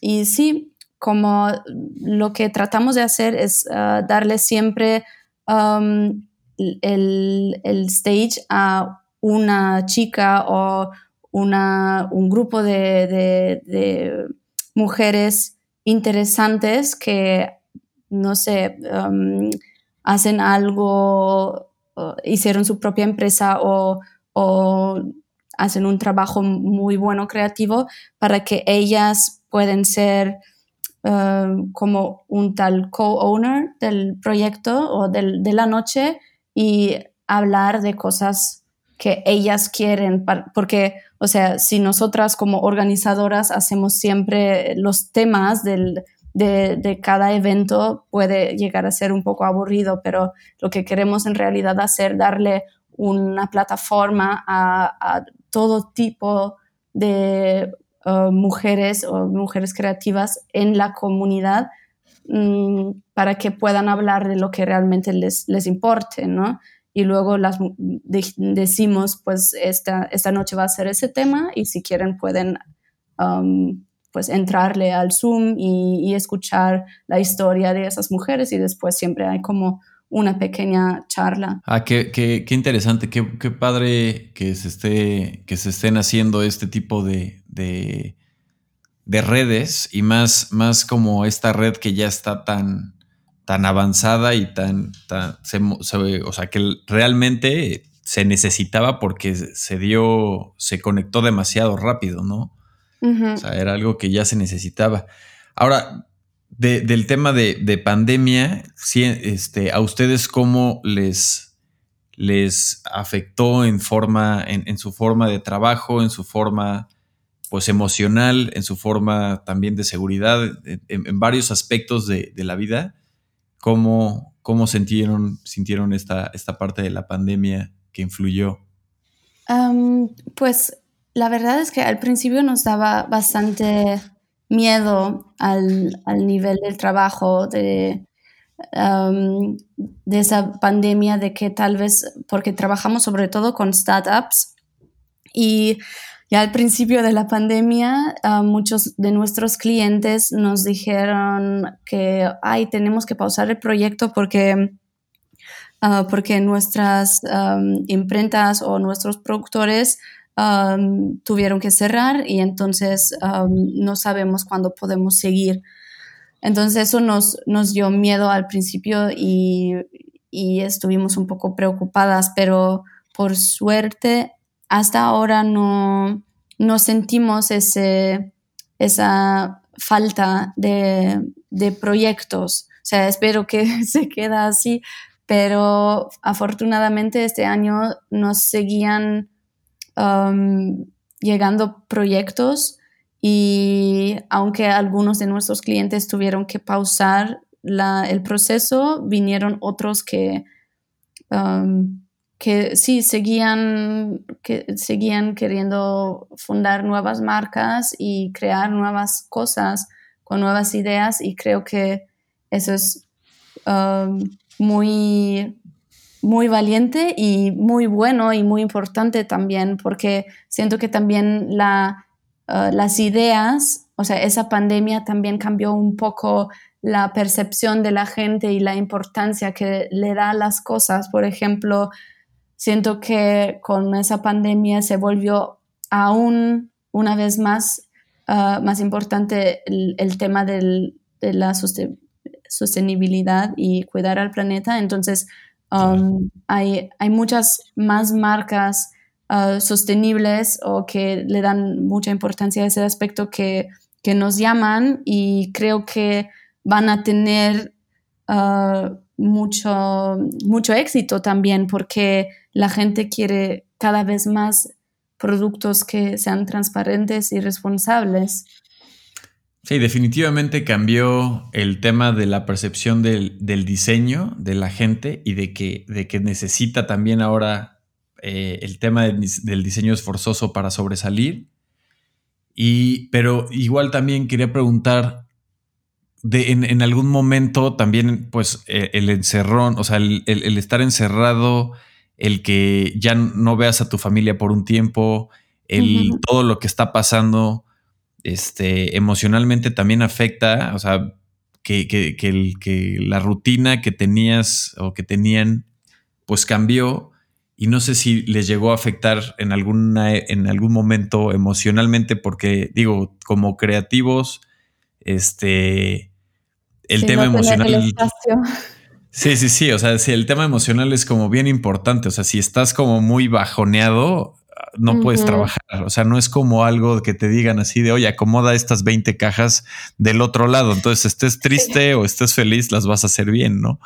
y sí, como lo que tratamos de hacer es uh, darle siempre um, el, el, stage a una chica o una, un grupo de, mujeres interesantes que, no sé, um, hacen algo, hicieron su propia empresa o, o, hacen un trabajo muy bueno creativo para que ellas pueden ser um, como un tal co-owner del proyecto o del, de la noche y hablar de cosas que ellas quieren, porque, o sea, si nosotras como organizadoras hacemos siempre los temas del, de, cada evento, puede llegar a ser un poco aburrido, pero lo que queremos en realidad hacer, darle una plataforma a, todo tipo de uh, mujeres o mujeres creativas en la comunidad mm, para que puedan hablar de lo que realmente les, les importe, ¿no? Y luego las decimos, pues esta, esta noche va a ser ese tema y si quieren pueden um, pues entrarle al Zoom y, escuchar la historia de esas mujeres y después siempre hay como una pequeña charla. Ah, qué, qué, qué interesante, qué, qué, padre que se, esté, que se estén haciendo este tipo de, de, de redes y más, más como esta red que ya está tan tan avanzada y tan, o sea, que realmente se necesitaba porque se dio, se conectó demasiado rápido, ¿no? O sea, era algo que ya se necesitaba. Ahora, del tema de, pandemia, este, ¿a ustedes cómo les, les afectó en forma, en, su forma de trabajo, en su forma pues emocional, en su forma también de seguridad, en, varios aspectos de, de la vida? ¿Cómo, cómo sintieron, sintieron esta, esta parte de la pandemia que influyó? pues la verdad es que al principio nos daba bastante miedo al, nivel del trabajo, de, de esa pandemia, de que tal vez, porque trabajamos sobre todo con startups y ya al principio de la pandemia, ah, muchos de nuestros clientes nos dijeron que, ay, tenemos que pausar el proyecto porque, uh, porque nuestras imprentas o nuestros productores tuvieron que cerrar y entonces no sabemos cuándo podemos seguir. Entonces eso nos, nos dio miedo al principio y, y estuvimos un poco preocupadas, pero por suerte hasta ahora no, sentimos ese, esa falta de, proyectos. O sea, espero que se quede así, pero afortunadamente este año nos seguían um, llegando proyectos y aunque algunos de nuestros clientes tuvieron que pausar el proceso, vinieron otros que um, que sí, seguían, que seguían queriendo fundar nuevas marcas y crear nuevas cosas con nuevas ideas y creo que eso es um, muy, muy valiente y muy bueno y muy importante también porque siento que también la, uh, las ideas, o sea, esa pandemia también cambió un poco la percepción de la gente y la importancia que le da a las cosas. Por ejemplo, Siento que con esa pandemia se volvió aún una vez más ah, más importante el, tema de la sostenibilidad y cuidar al planeta. Entonces, um, hay, hay, muchas más marcas ah, sostenibles o que le dan mucha importancia a ese aspecto que, que nos llaman y creo que van a tener mucho, mucho éxito también porque la gente quiere cada vez más productos que sean transparentes y responsables. Sí, definitivamente cambió el tema de la percepción del, diseño de la gente y de que, de que necesita también ahora eh, el tema del, diseño esforzoso para sobresalir. Y, pero igual también quería preguntar, de, en, algún momento también, pues, eh, el encerrón, o sea, el, estar encerrado, el que ya no veas a tu familia por un tiempo, el todo lo que está pasando, este, emocionalmente también afecta, o sea, que, que, que, la rutina que tenías o que tenían, pues cambió. Y no sé si les llegó a afectar en, alguna, en algún momento emocionalmente, porque digo, como creativos, este, el tema emocional. Sí, sí, sí. O sea, si el tema emocional es como bien importante. O sea, si estás como muy bajoneado, no puedes trabajar. O sea, no es como algo que te digan así de, oye, acomoda estas 20 cajas del otro lado. Entonces, estés triste o estés feliz, las vas a hacer bien, ¿no?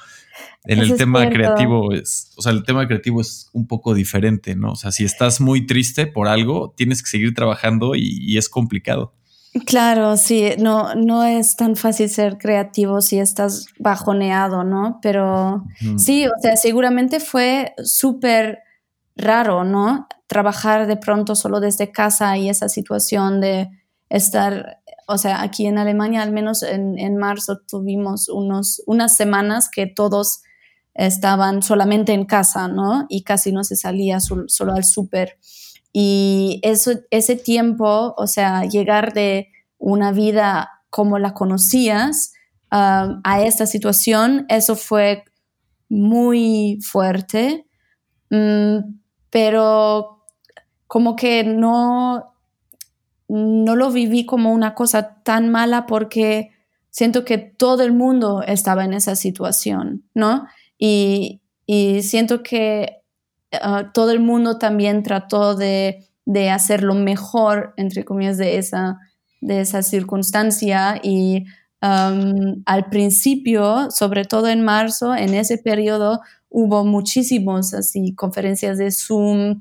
En el tema creativo es, o sea, el tema creativo es un poco diferente, ¿no? O sea, si estás muy triste por algo, tienes que seguir trabajando y es complicado. Claro, sí, no, no es tan fácil ser creativo si estás bajoneado, ¿no? Pero sí, o sea, seguramente fue súper raro, ¿no? Trabajar de pronto solo desde casa y esa situación de estar, o sea, aquí en Alemania al menos en, en marzo tuvimos unos, unas semanas que todos estaban solamente en casa, ¿no? Y casi no se salía solo al súper. Y eso, ese tiempo, o sea, llegar de una vida como la conocías um, a esta situación, eso fue muy fuerte, mm, pero como que no, no lo viví como una cosa tan mala porque siento que todo el mundo estaba en esa situación, ¿no? Y, siento que Ah, todo el mundo también trató de, de, hacer lo mejor, entre comillas, de esa, de esa circunstancia y al principio, sobre todo en marzo, en ese periodo, hubo muchísimos así conferencias de Zoom,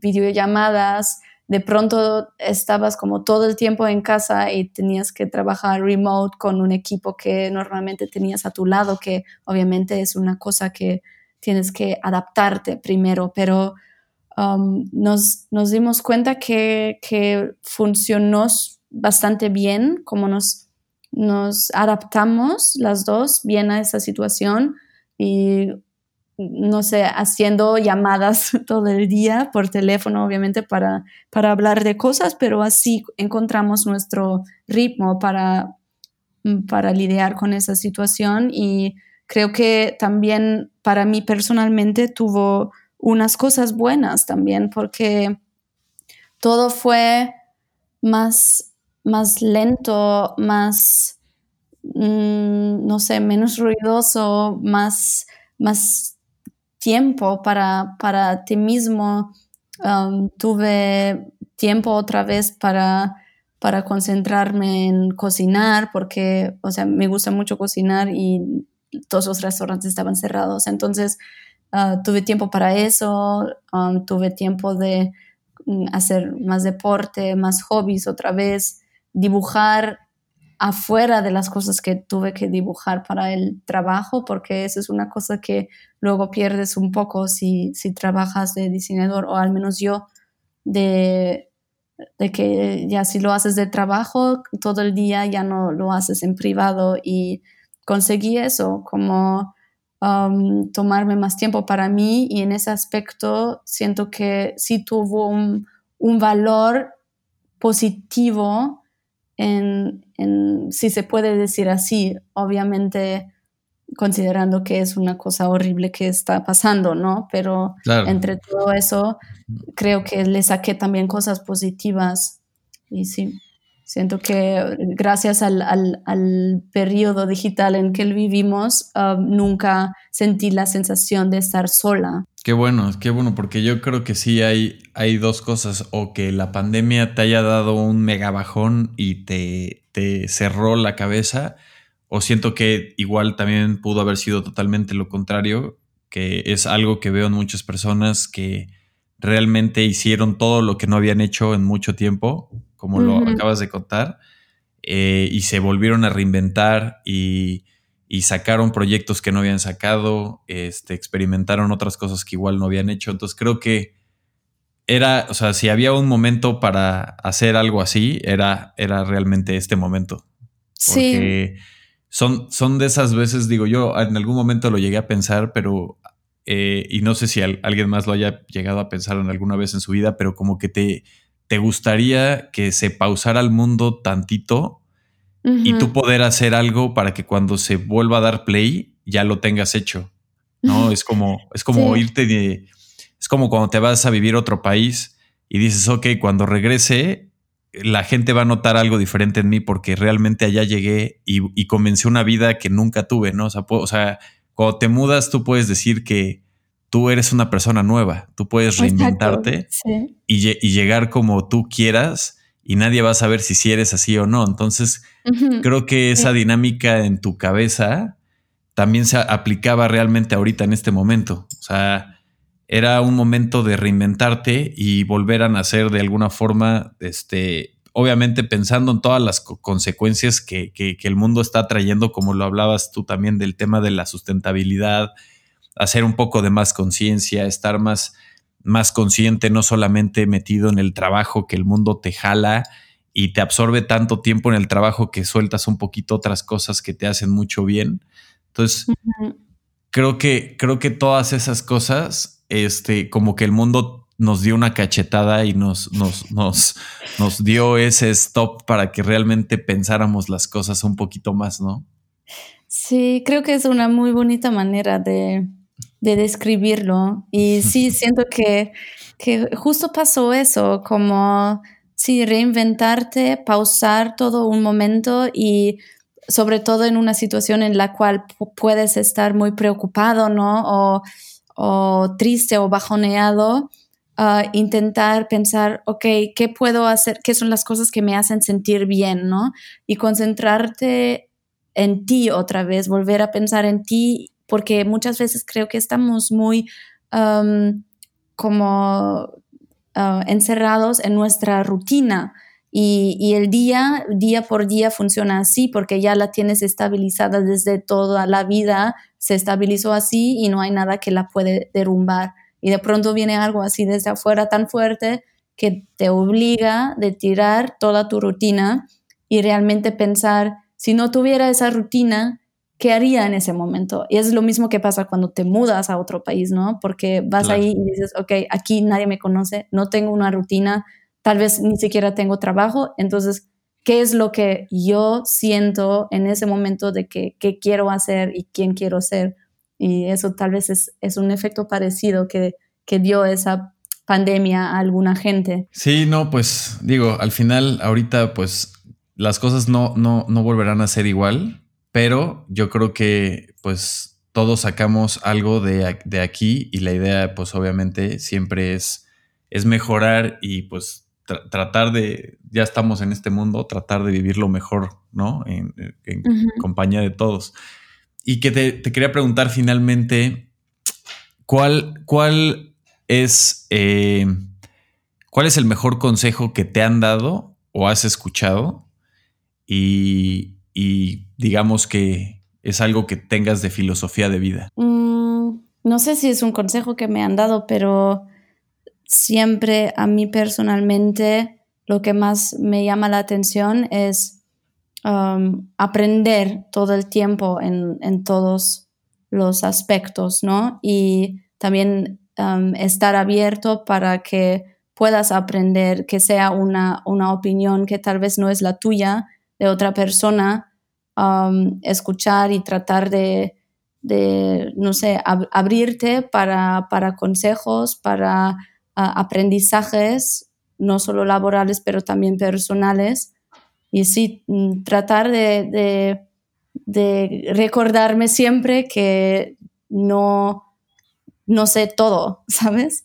videollamadas, de pronto estabas como todo el tiempo en casa y tenías que trabajar remote con un equipo que normalmente tenías a tu lado, que obviamente es una cosa que tienes que adaptarte primero, pero um, nos, nos, dimos cuenta que, que, funcionó bastante bien, como nos, nos adaptamos las dos bien a esa situación y no sé, haciendo llamadas todo el día por teléfono, obviamente, para, para hablar de cosas, pero así encontramos nuestro ritmo para, para lidiar con esa situación y creo que también para mí personalmente tuvo unas cosas buenas también, porque todo fue más, más lento, más, mm, no sé, menos ruidoso, más, más tiempo para, para ti mismo. Um, tuve tiempo otra vez para, para concentrarme en cocinar, porque, o sea, me gusta mucho cocinar y todos los restaurantes estaban cerrados. Entonces, ah, tuve tiempo para eso, um, tuve tiempo de mm, hacer más deporte, más hobbies otra vez, dibujar afuera de las cosas que tuve que dibujar para el trabajo, porque eso es una cosa que luego pierdes un poco si, si trabajas de diseñador, o al menos yo, de, de que ya si lo haces de trabajo, todo el día ya no lo haces en privado y conseguí eso, como um, tomarme más tiempo para mí y en ese aspecto siento que sí tuvo un, valor positivo en, si se puede decir así, obviamente considerando que es una cosa horrible que está pasando, ¿no? Pero entre todo eso, creo que le saqué también cosas positivas y sí, siento que gracias al, al, periodo digital en que vivimos, um, nunca sentí la sensación de estar sola. Qué bueno, qué bueno, porque yo creo que sí hay, hay dos cosas, o que la pandemia te haya dado un mega bajón y te, te cerró la cabeza, o siento que igual también pudo haber sido totalmente lo contrario, que es algo que veo en muchas personas que realmente hicieron todo lo que no habían hecho en mucho tiempo, como lo acabas de contar, eh, y se volvieron a reinventar y, sacaron proyectos que no habían sacado, este, experimentaron otras cosas que igual no habían hecho. Entonces creo que era, o sea, si había un momento para hacer algo así, era, era realmente este momento. Porque sí. son, son de esas veces, digo yo, en algún momento lo llegué a pensar, pero eh, y no sé si alguien más lo haya llegado a pensar en alguna vez en su vida, pero como que te, te gustaría que se pausara el mundo tantito y tú poder hacer algo para que cuando se vuelva a dar play ya lo tengas hecho. ¿No? Es como, es como irte de. Es como cuando te vas a vivir a otro país y dices, ok, cuando regrese, la gente va a notar algo diferente en mí porque realmente allá llegué y, y comencé una vida que nunca tuve, ¿no? O sea, o sea cuando te mudas, tú puedes decir que tú eres una persona nueva, tú puedes reinventarte y, llegar como tú quieras y nadie va a saber si, si eres así o no. Entonces, creo que esa dinámica en tu cabeza también se aplicaba realmente ahorita en este momento. O sea, era un momento de reinventarte y volver a nacer de alguna forma, este, obviamente pensando en todas las consecuencias que, el mundo está trayendo, como lo hablabas tú también del tema de la sustentabilidad, hacer un poco de más conciencia, estar más, más consciente, no solamente metido en el trabajo que el mundo te jala y te absorbe tanto tiempo en el trabajo que sueltas un poquito otras cosas que te hacen mucho bien. Entonces, creo que, creo que todas esas cosas, este, como que el mundo nos dio una cachetada y nos, nos, nos, nos dio ese stop para que realmente pensáramos las cosas un poquito más, ¿no? Sí, creo que es una muy bonita manera de, describirlo. Y sí, siento que, que justo pasó eso, como sí, reinventarte, pausar todo un momento y sobre todo en una situación en la cual puedes estar muy preocupado, ¿no? O, o triste o bajoneado intentar pensar, ok, ¿qué puedo hacer? ¿Qué son las cosas que me hacen sentir bien, no? Y concentrarte en ti otra vez, volver a pensar en ti, porque muchas veces creo que estamos muy como ah, encerrados en nuestra rutina. Y, y, el día, día por día funciona así porque ya la tienes estabilizada desde toda la vida, se estabilizó así y no hay nada que la puede derrumbar y de pronto viene algo así desde afuera tan fuerte que te obliga de tirar toda tu rutina y realmente pensar, si no tuviera esa rutina, ¿qué haría en ese momento? Y es lo mismo que pasa cuando te mudas a otro país, ¿no? Porque vas ahí y dices, ok, aquí nadie me conoce, no tengo una rutina, tal vez ni siquiera tengo trabajo, entonces, ¿qué es lo que yo siento en ese momento de que, qué quiero hacer y quién quiero ser? Y eso tal vez es, es un efecto parecido que, que dio esa pandemia a alguna gente. Sí, no, pues digo, al final, ahorita, pues las cosas no, no, no volverán a ser igual, pero yo creo que pues todos sacamos algo de, de aquí y la idea, pues obviamente, siempre es, es mejorar y pues tratar de, ya estamos en este mundo, tratar de vivir lo mejor, ¿no? En, compañía de todos. Y que te, quería preguntar finalmente, ¿cuál, cuál es, eh, cuál es el mejor consejo que te han dado o has escuchado? Y, digamos que es algo que tengas de filosofía de vida. Mm, no sé si es un consejo que me han dado, pero siempre a mí personalmente lo que más me llama la atención es Um, aprender todo el tiempo en, todos los aspectos, ¿no? Y también um, estar abierto para que puedas aprender, que sea una, una, opinión que tal vez no es la tuya, de otra persona, escuchar y tratar de, no sé, abrirte para, para, consejos, para aprendizajes no solo laborales, pero también personales. Y sí, mm, tratar de, de, recordarme siempre que no, no sé todo, ¿sabes?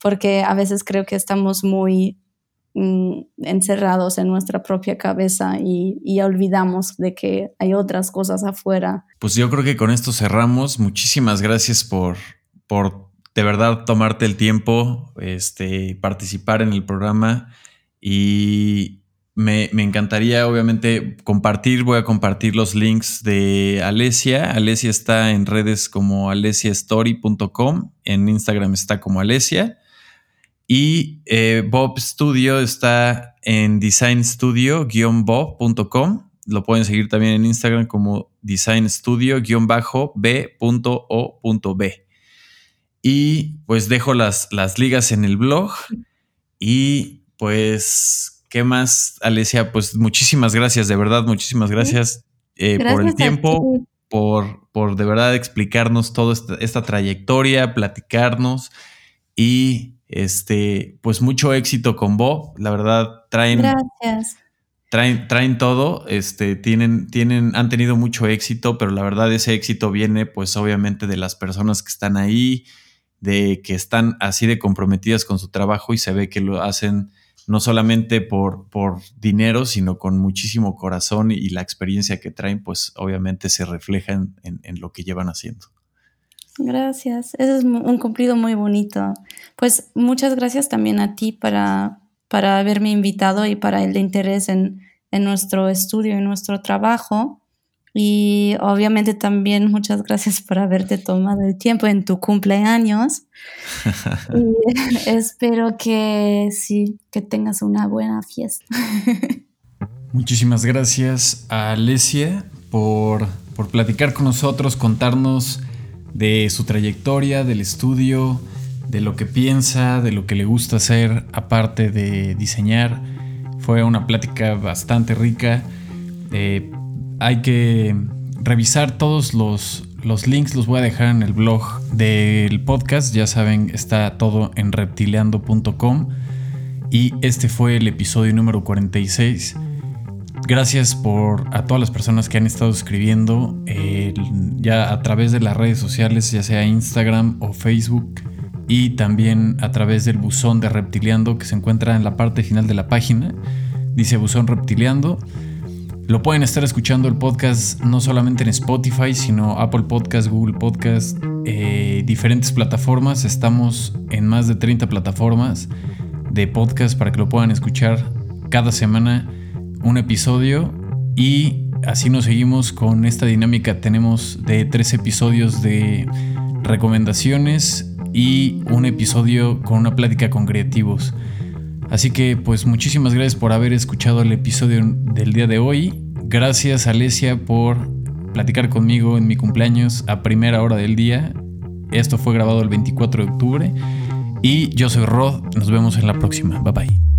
Porque a veces creo que estamos muy mm, encerrados en nuestra propia cabeza y, olvidamos de que hay otras cosas afuera. Pues yo creo que con esto cerramos. Muchísimas gracias por, por de verdad tomarte el tiempo, este, participar en el programa y me, encantaría obviamente compartir, voy a compartir los links de Alesia. Alesia está en redes como alesiastory.com, en Instagram está como Alesia y eh, Bob Studio está en designstudio-bob.com. Lo pueden seguir también en Instagram como designstudio-b.o.b. Y pues dejo las, las ligas en el blog. Y pues, ¿qué más, Alesia? Pues muchísimas gracias, de verdad, muchísimas gracias, eh, por el tiempo, por, por de verdad explicarnos toda esta, trayectoria, platicarnos y este, pues mucho éxito con Bob. La verdad, traen. Gracias. Traen, traen todo, este, tienen, tienen, han tenido mucho éxito, pero la verdad ese éxito viene, pues, obviamente, de las personas que están ahí, de que están así de comprometidas con su trabajo y se ve que lo hacen no solamente por, por dinero, sino con muchísimo corazón y la experiencia que traen, pues obviamente se refleja en, lo que llevan haciendo. Gracias, eso es un cumplido muy bonito. Pues muchas gracias también a ti para, para haberme invitado y para el interés en, en nuestro estudio y nuestro trabajo. Y obviamente también muchas gracias por haberte tomado el tiempo en tu cumpleaños. y espero que sí, que tengas una buena fiesta. Muchísimas gracias a Alesia por, por platicar con nosotros, contarnos de su trayectoria, del estudio, de lo que piensa, de lo que le gusta hacer, aparte de diseñar. Fue una plática bastante rica. Eh, hay que revisar todos los, los links, los voy a dejar en el blog del podcast. Ya saben, está todo en reptileando.com. Y este fue el episodio número 46. Gracias por a todas las personas que han estado escribiendo ya a través de las redes sociales, ya sea Instagram o Facebook, y también a través del buzón de Reptileando que se encuentra en la parte final de la página. Dice buzón Reptileando. Lo pueden estar escuchando el podcast no solamente en Spotify, sino Apple Podcast, Google Podcast, eh, diferentes plataformas. Estamos en más de 30 plataformas de podcast para que lo puedan escuchar cada semana un episodio y así nos seguimos con esta dinámica. Tenemos de tres episodios de recomendaciones y un episodio con una plática con creativos. Así que pues muchísimas gracias por haber escuchado el episodio del día de hoy. Gracias Alesia por platicar conmigo en mi cumpleaños a primera hora del día. Esto fue grabado el 24 de octubre y yo soy Rod. Nos vemos en la próxima. Bye bye.